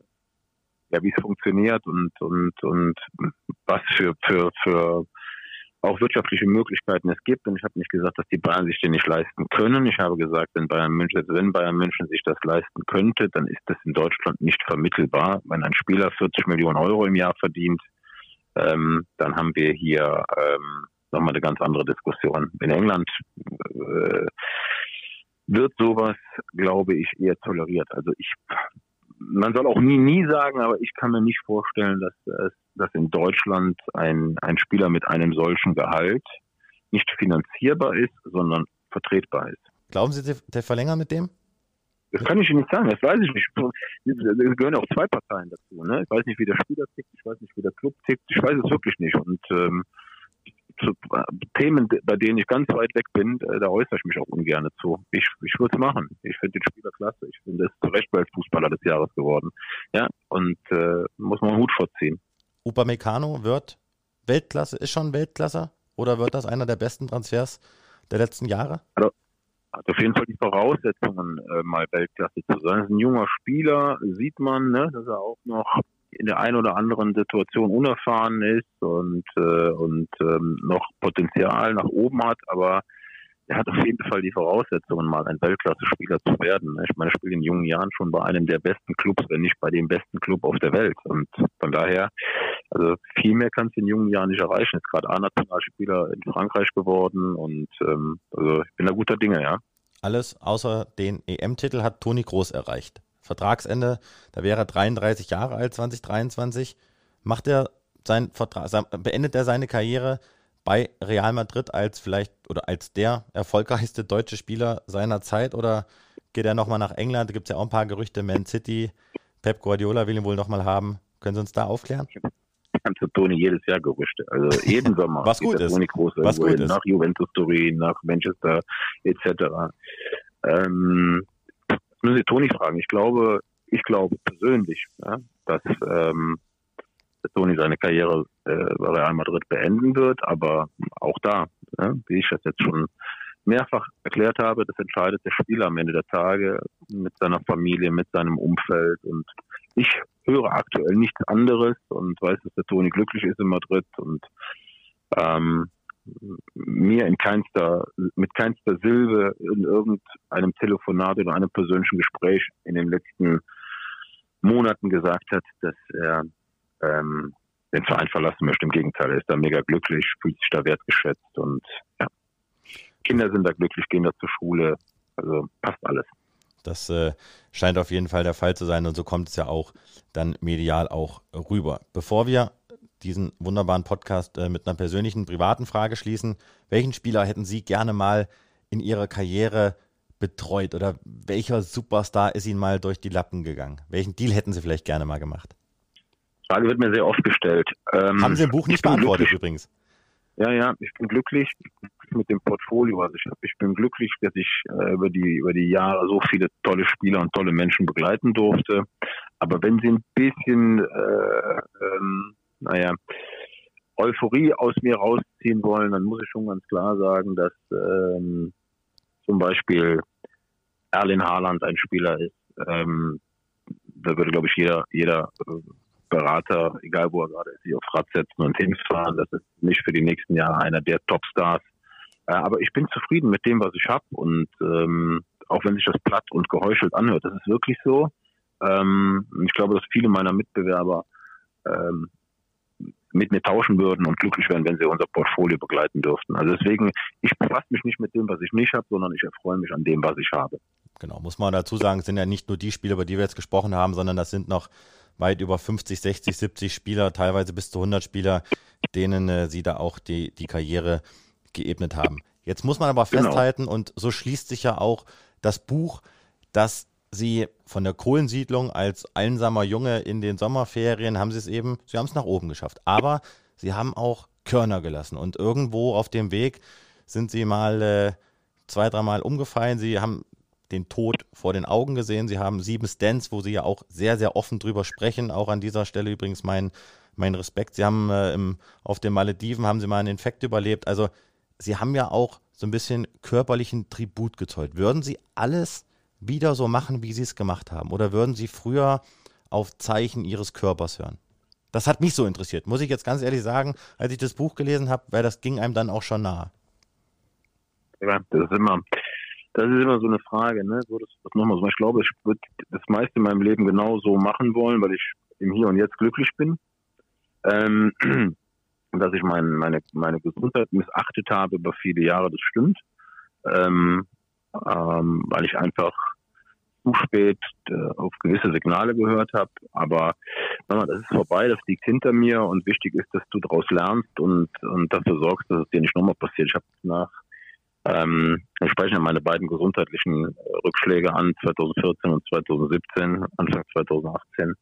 ja, wie es funktioniert und, und, und was für, für, für auch wirtschaftliche Möglichkeiten es gibt. Und ich habe nicht gesagt, dass die Bayern sich den nicht leisten können. Ich habe gesagt, wenn Bayern München, wenn Bayern München sich das leisten könnte, dann ist das in Deutschland nicht vermittelbar. Wenn ein Spieler 40 Millionen Euro im Jahr verdient, ähm, dann haben wir hier ähm, nochmal eine ganz andere Diskussion. In England äh, wird sowas, glaube ich, eher toleriert. Also ich, man soll auch nie, nie sagen, aber ich kann mir nicht vorstellen, dass, dass in Deutschland ein, ein Spieler mit einem solchen Gehalt nicht finanzierbar ist, sondern vertretbar ist. Glauben Sie, der verlängert mit dem? Das kann ich Ihnen nicht sagen, das weiß ich nicht. Es gehören auch zwei Parteien dazu. Ne? Ich weiß nicht, wie der Spieler tickt, ich weiß nicht, wie der Club tickt, ich weiß es wirklich nicht. Und ähm, zu Themen, bei denen ich ganz weit weg bin, äh, da äußere ich mich auch ungern zu. Ich, ich würde es machen. Ich finde den Spieler klasse. Ich finde, ist zu Recht Weltfußballer des Jahres geworden. Ja, und äh, muss man einen Hut vorziehen. Upamecano wird Weltklasse, ist schon Weltklasse? Oder wird das einer der besten Transfers der letzten Jahre? Also, hat auf jeden Fall die Voraussetzungen, äh, mal Weltklasse zu sein. Er ist ein junger Spieler, sieht man, ne, dass er auch noch in der einen oder anderen Situation unerfahren ist und, äh, und ähm, noch Potenzial nach oben hat, aber er hat auf jeden Fall die Voraussetzungen, mal ein Weltklasse-Spieler zu werden. Ich meine, er spielt in jungen Jahren schon bei einem der besten Clubs, wenn nicht bei dem besten Club auf der Welt. Und von daher, also viel mehr kannst du in jungen Jahren nicht erreichen. Ist gerade A-Nationalspieler in Frankreich geworden und ähm, also ich bin da guter Dinge, ja. Alles außer den EM-Titel hat Toni Groß erreicht. Vertragsende, da wäre er 33 Jahre alt, 2023. Macht er sein Vertrag, beendet er seine Karriere bei Real Madrid als vielleicht oder als der erfolgreichste deutsche Spieler seiner Zeit oder geht er nochmal nach England? Da gibt es ja auch ein paar Gerüchte, Man City, Pep Guardiola will ihn wohl nochmal haben. Können Sie uns da aufklären? Zu Toni jedes Jahr Gerüchte. Also jeden Sommer. Was gut ist. Toni Groß Was gut ist. Nach Juventus Turin, nach Manchester etc. Ähm, müssen Sie Toni fragen. Ich glaube, ich glaube persönlich, ja, dass ähm, Toni seine Karriere äh, bei Real Madrid beenden wird, aber auch da, ja, wie ich das jetzt schon mehrfach erklärt habe, das entscheidet der Spieler am Ende der Tage mit seiner Familie, mit seinem Umfeld. Und ich höre aktuell nichts anderes und weiß, dass der Toni glücklich ist in Madrid. Und ähm, mir in keinster, mit keinster Silbe in irgendeinem Telefonat oder einem persönlichen Gespräch in den letzten Monaten gesagt hat, dass er ähm, den Verein verlassen möchte. Im Gegenteil, er ist da mega glücklich, fühlt sich da wertgeschätzt und ja. Kinder sind da glücklich, gehen da zur Schule, also passt alles. Das äh, scheint auf jeden Fall der Fall zu sein und so kommt es ja auch dann medial auch rüber. Bevor wir diesen wunderbaren Podcast äh, mit einer persönlichen, privaten Frage schließen. Welchen Spieler hätten Sie gerne mal in Ihrer Karriere betreut oder welcher Superstar ist Ihnen mal durch die Lappen gegangen? Welchen Deal hätten Sie vielleicht gerne mal gemacht? Die Frage wird mir sehr oft gestellt. Ähm, Haben Sie im Buch nicht beantwortet glücklich. übrigens. Ja, ja, ich bin glücklich mit dem Portfolio, was ich habe. Ich bin glücklich, dass ich äh, über die über die Jahre so viele tolle Spieler und tolle Menschen begleiten durfte. Aber wenn Sie ein bisschen äh, ähm, naja, Euphorie aus mir rausziehen wollen, dann muss ich schon ganz klar sagen, dass ähm, zum Beispiel Erlin Haaland ein Spieler ist. Ähm, da würde, glaube ich, jeder, jeder äh, Berater, egal wo er gerade ist, sich aufs Rad setzen und hinfahren. Das ist nicht für die nächsten Jahre einer der Topstars. Äh, aber ich bin zufrieden mit dem, was ich habe. Und ähm, auch wenn sich das platt und geheuchelt anhört, das ist wirklich so. Ähm, ich glaube, dass viele meiner Mitbewerber ähm, mit mir tauschen würden und glücklich wären, wenn sie unser Portfolio begleiten dürften. Also deswegen, ich befasse mich nicht mit dem, was ich nicht habe, sondern ich erfreue mich an dem, was ich habe. Genau, muss man dazu sagen, es sind ja nicht nur die Spieler, über die wir jetzt gesprochen haben, sondern das sind noch weit über 50, 60, 70 Spieler, teilweise bis zu 100 Spieler, denen äh, sie da auch die, die Karriere geebnet haben. Jetzt muss man aber genau. festhalten, und so schließt sich ja auch das Buch, dass sie von der Kohlensiedlung als einsamer Junge in den Sommerferien haben sie es eben, sie haben es nach oben geschafft. Aber sie haben auch Körner gelassen und irgendwo auf dem Weg sind sie mal äh, zwei, dreimal umgefallen. Sie haben den Tod vor den Augen gesehen. Sie haben sieben Stands, wo sie ja auch sehr, sehr offen drüber sprechen. Auch an dieser Stelle übrigens mein, mein Respekt. Sie haben äh, im, auf den Malediven haben sie mal einen Infekt überlebt. Also sie haben ja auch so ein bisschen körperlichen Tribut gezollt. Würden sie alles wieder so machen, wie sie es gemacht haben? Oder würden sie früher auf Zeichen ihres Körpers hören? Das hat mich so interessiert, muss ich jetzt ganz ehrlich sagen, als ich das Buch gelesen habe, weil das ging einem dann auch schon nahe. Ja, das ist immer, das ist immer so eine Frage, ne? So, das, das nochmal so. Ich glaube, ich würde das meiste in meinem Leben genau so machen wollen, weil ich im Hier und Jetzt glücklich bin. Ähm, dass ich mein, meine, meine Gesundheit missachtet habe über viele Jahre, das stimmt. Ähm, ähm, weil ich einfach zu spät äh, auf gewisse Signale gehört habe. Aber mal, das ist vorbei, das liegt hinter mir und wichtig ist, dass du daraus lernst und, und dafür sorgst, dass es dir nicht nochmal passiert. Ich habe nach ähm, ich meine beiden gesundheitlichen äh, Rückschläge an, 2014 und 2017, Anfang 2018.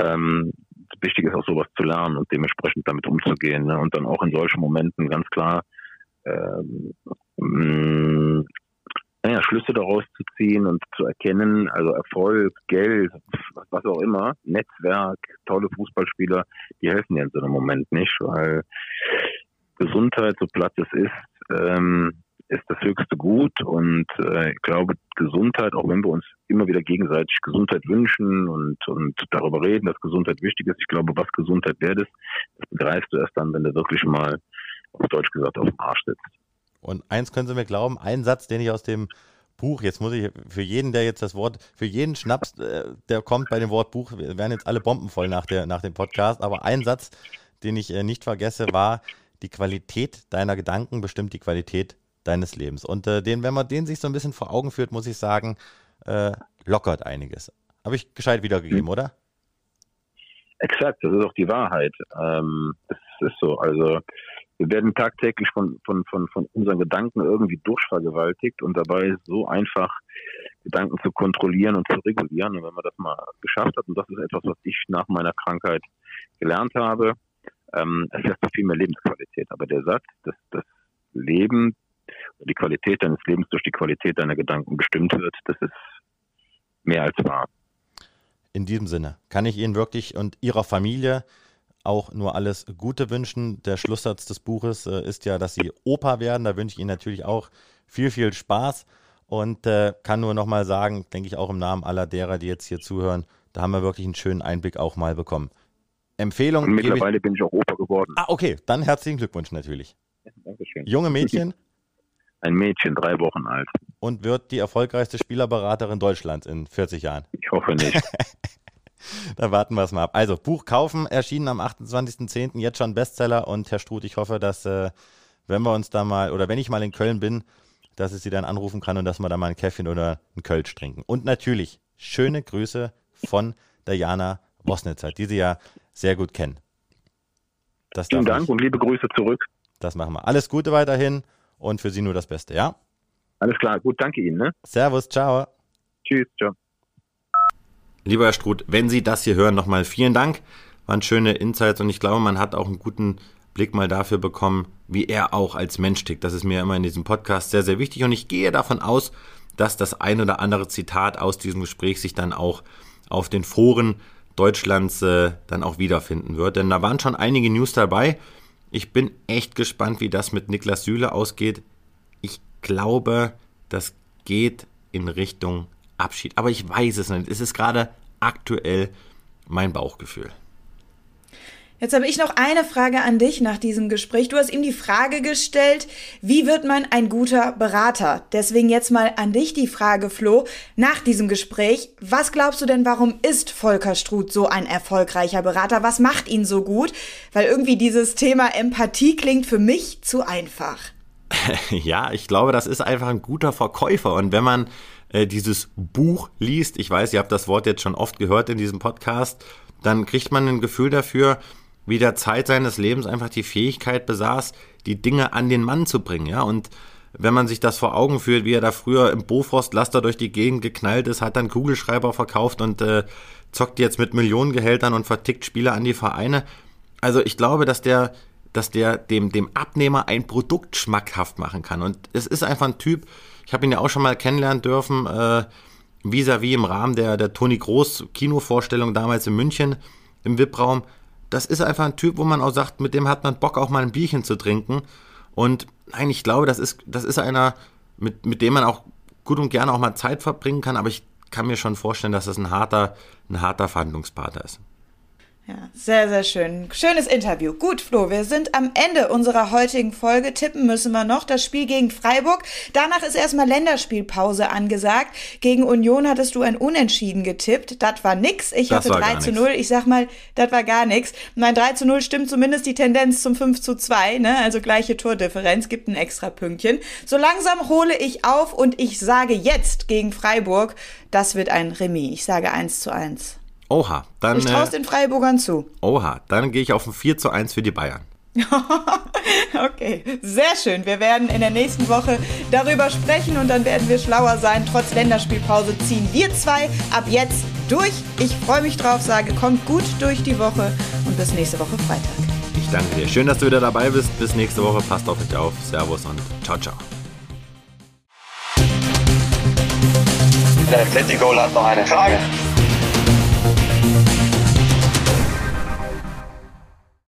Ähm, wichtig ist auch sowas zu lernen und dementsprechend damit umzugehen. Ne? Und dann auch in solchen Momenten ganz klar ähm, mh, naja, Schlüsse daraus zu ziehen und zu erkennen, also Erfolg, Geld, was auch immer, Netzwerk, tolle Fußballspieler, die helfen dir in so einem Moment nicht, weil Gesundheit, so platt es ist, ähm, ist das höchste Gut und äh, ich glaube, Gesundheit, auch wenn wir uns immer wieder gegenseitig Gesundheit wünschen und, und darüber reden, dass Gesundheit wichtig ist, ich glaube, was Gesundheit wert ist, das begreifst du erst dann, wenn du wirklich mal, auf Deutsch gesagt, auf dem Arsch sitzt. Und eins können Sie mir glauben, ein Satz, den ich aus dem Buch, jetzt muss ich für jeden, der jetzt das Wort, für jeden Schnaps, äh, der kommt bei dem Wort Buch, werden jetzt alle Bomben voll nach, der, nach dem Podcast, aber ein Satz, den ich äh, nicht vergesse, war, die Qualität deiner Gedanken bestimmt die Qualität deines Lebens. Und äh, den, wenn man den sich so ein bisschen vor Augen führt, muss ich sagen, äh, lockert einiges. Habe ich gescheit wiedergegeben, oder? Exakt, das ist auch die Wahrheit. Ähm, es ist so. Also wir werden tagtäglich von, von, von, von unseren Gedanken irgendwie durchvergewaltigt und dabei ist so einfach, Gedanken zu kontrollieren und zu regulieren. Und wenn man das mal geschafft hat, und das ist etwas, was ich nach meiner Krankheit gelernt habe, ähm, erfährst du viel mehr Lebensqualität. Aber der Satz, dass das Leben, die Qualität deines Lebens durch die Qualität deiner Gedanken bestimmt wird, das ist mehr als wahr. In diesem Sinne kann ich Ihnen wirklich und Ihrer Familie auch nur alles Gute wünschen. Der Schlusssatz des Buches äh, ist ja, dass Sie Opa werden. Da wünsche ich Ihnen natürlich auch viel, viel Spaß und äh, kann nur nochmal sagen, denke ich auch im Namen aller derer, die jetzt hier zuhören, da haben wir wirklich einen schönen Einblick auch mal bekommen. Empfehlung. Und mittlerweile ich, bin ich auch Opa geworden. Ah, okay, dann herzlichen Glückwunsch natürlich. Ja, Dankeschön. Junge Mädchen? Ein Mädchen, drei Wochen alt. Und wird die erfolgreichste Spielerberaterin Deutschlands in 40 Jahren? Ich hoffe nicht. da warten wir es mal ab. Also, Buch kaufen, erschienen am 28.10. Jetzt schon Bestseller. Und Herr Struth, ich hoffe, dass, äh, wenn wir uns da mal, oder wenn ich mal in Köln bin, dass ich Sie dann anrufen kann und dass wir da mal ein Käffchen oder ein Kölsch trinken. Und natürlich schöne Grüße von Diana Wosnitzer, die Sie ja sehr gut kennen. Das Vielen Dank ich, und liebe Grüße zurück. Das machen wir. Alles Gute weiterhin und für Sie nur das Beste, ja? Alles klar, gut, danke Ihnen. Ne? Servus, ciao. Tschüss, ciao. Lieber Herr Struth, wenn Sie das hier hören, nochmal vielen Dank. Waren schöne Insights und ich glaube, man hat auch einen guten Blick mal dafür bekommen, wie er auch als Mensch tickt. Das ist mir immer in diesem Podcast sehr, sehr wichtig und ich gehe davon aus, dass das ein oder andere Zitat aus diesem Gespräch sich dann auch auf den Foren Deutschlands äh, dann auch wiederfinden wird. Denn da waren schon einige News dabei. Ich bin echt gespannt, wie das mit Niklas Süle ausgeht. Ich glaube, das geht in Richtung Abschied. Aber ich weiß es nicht. Es ist gerade aktuell mein Bauchgefühl. Jetzt habe ich noch eine Frage an dich nach diesem Gespräch. Du hast ihm die Frage gestellt, wie wird man ein guter Berater? Deswegen jetzt mal an dich die Frage, Flo, nach diesem Gespräch. Was glaubst du denn, warum ist Volker Struth so ein erfolgreicher Berater? Was macht ihn so gut? Weil irgendwie dieses Thema Empathie klingt für mich zu einfach. Ja, ich glaube, das ist einfach ein guter Verkäufer. Und wenn man äh, dieses Buch liest, ich weiß, ihr habt das Wort jetzt schon oft gehört in diesem Podcast, dann kriegt man ein Gefühl dafür, wie der Zeit seines Lebens einfach die Fähigkeit besaß, die Dinge an den Mann zu bringen, ja, und wenn man sich das vor Augen führt, wie er da früher im Bofrost-Laster durch die Gegend geknallt ist, hat dann Kugelschreiber verkauft und äh, zockt jetzt mit Millionengehältern und vertickt Spieler an die Vereine. Also ich glaube, dass der, dass der dem, dem Abnehmer ein Produkt schmackhaft machen kann. Und es ist einfach ein Typ, ich habe ihn ja auch schon mal kennenlernen dürfen, äh, vis-à-vis -vis im Rahmen der, der Toni Groß Kinovorstellung damals in München im VIP-Raum das ist einfach ein Typ, wo man auch sagt, mit dem hat man Bock, auch mal ein Bierchen zu trinken. Und nein, ich glaube, das ist, das ist einer, mit, mit dem man auch gut und gerne auch mal Zeit verbringen kann, aber ich kann mir schon vorstellen, dass das ein harter, ein harter Verhandlungspartner ist. Ja, sehr, sehr schön. Schönes Interview. Gut, Flo, wir sind am Ende unserer heutigen Folge. Tippen müssen wir noch das Spiel gegen Freiburg. Danach ist erstmal Länderspielpause angesagt. Gegen Union hattest du ein Unentschieden getippt. Das war nix. Ich das hatte 3 zu 0. Ich sag mal, das war gar nix. Mein 3 zu 0 stimmt zumindest die Tendenz zum 5 zu 2, ne? Also gleiche Tordifferenz, gibt ein extra Pünktchen. So langsam hole ich auf und ich sage jetzt gegen Freiburg, das wird ein Remis. Ich sage 1 zu 1. Oha, dann. Ich traue es den Freiburgern zu. Oha, dann gehe ich auf ein 4 zu 1 für die Bayern. okay, sehr schön. Wir werden in der nächsten Woche darüber sprechen und dann werden wir schlauer sein. Trotz Länderspielpause ziehen wir zwei ab jetzt durch. Ich freue mich drauf, sage, kommt gut durch die Woche und bis nächste Woche Freitag. Ich danke dir. Schön, dass du wieder dabei bist. Bis nächste Woche. Passt auf euch auf. Servus und ciao, ciao. Der Atletico hat noch eine Frage.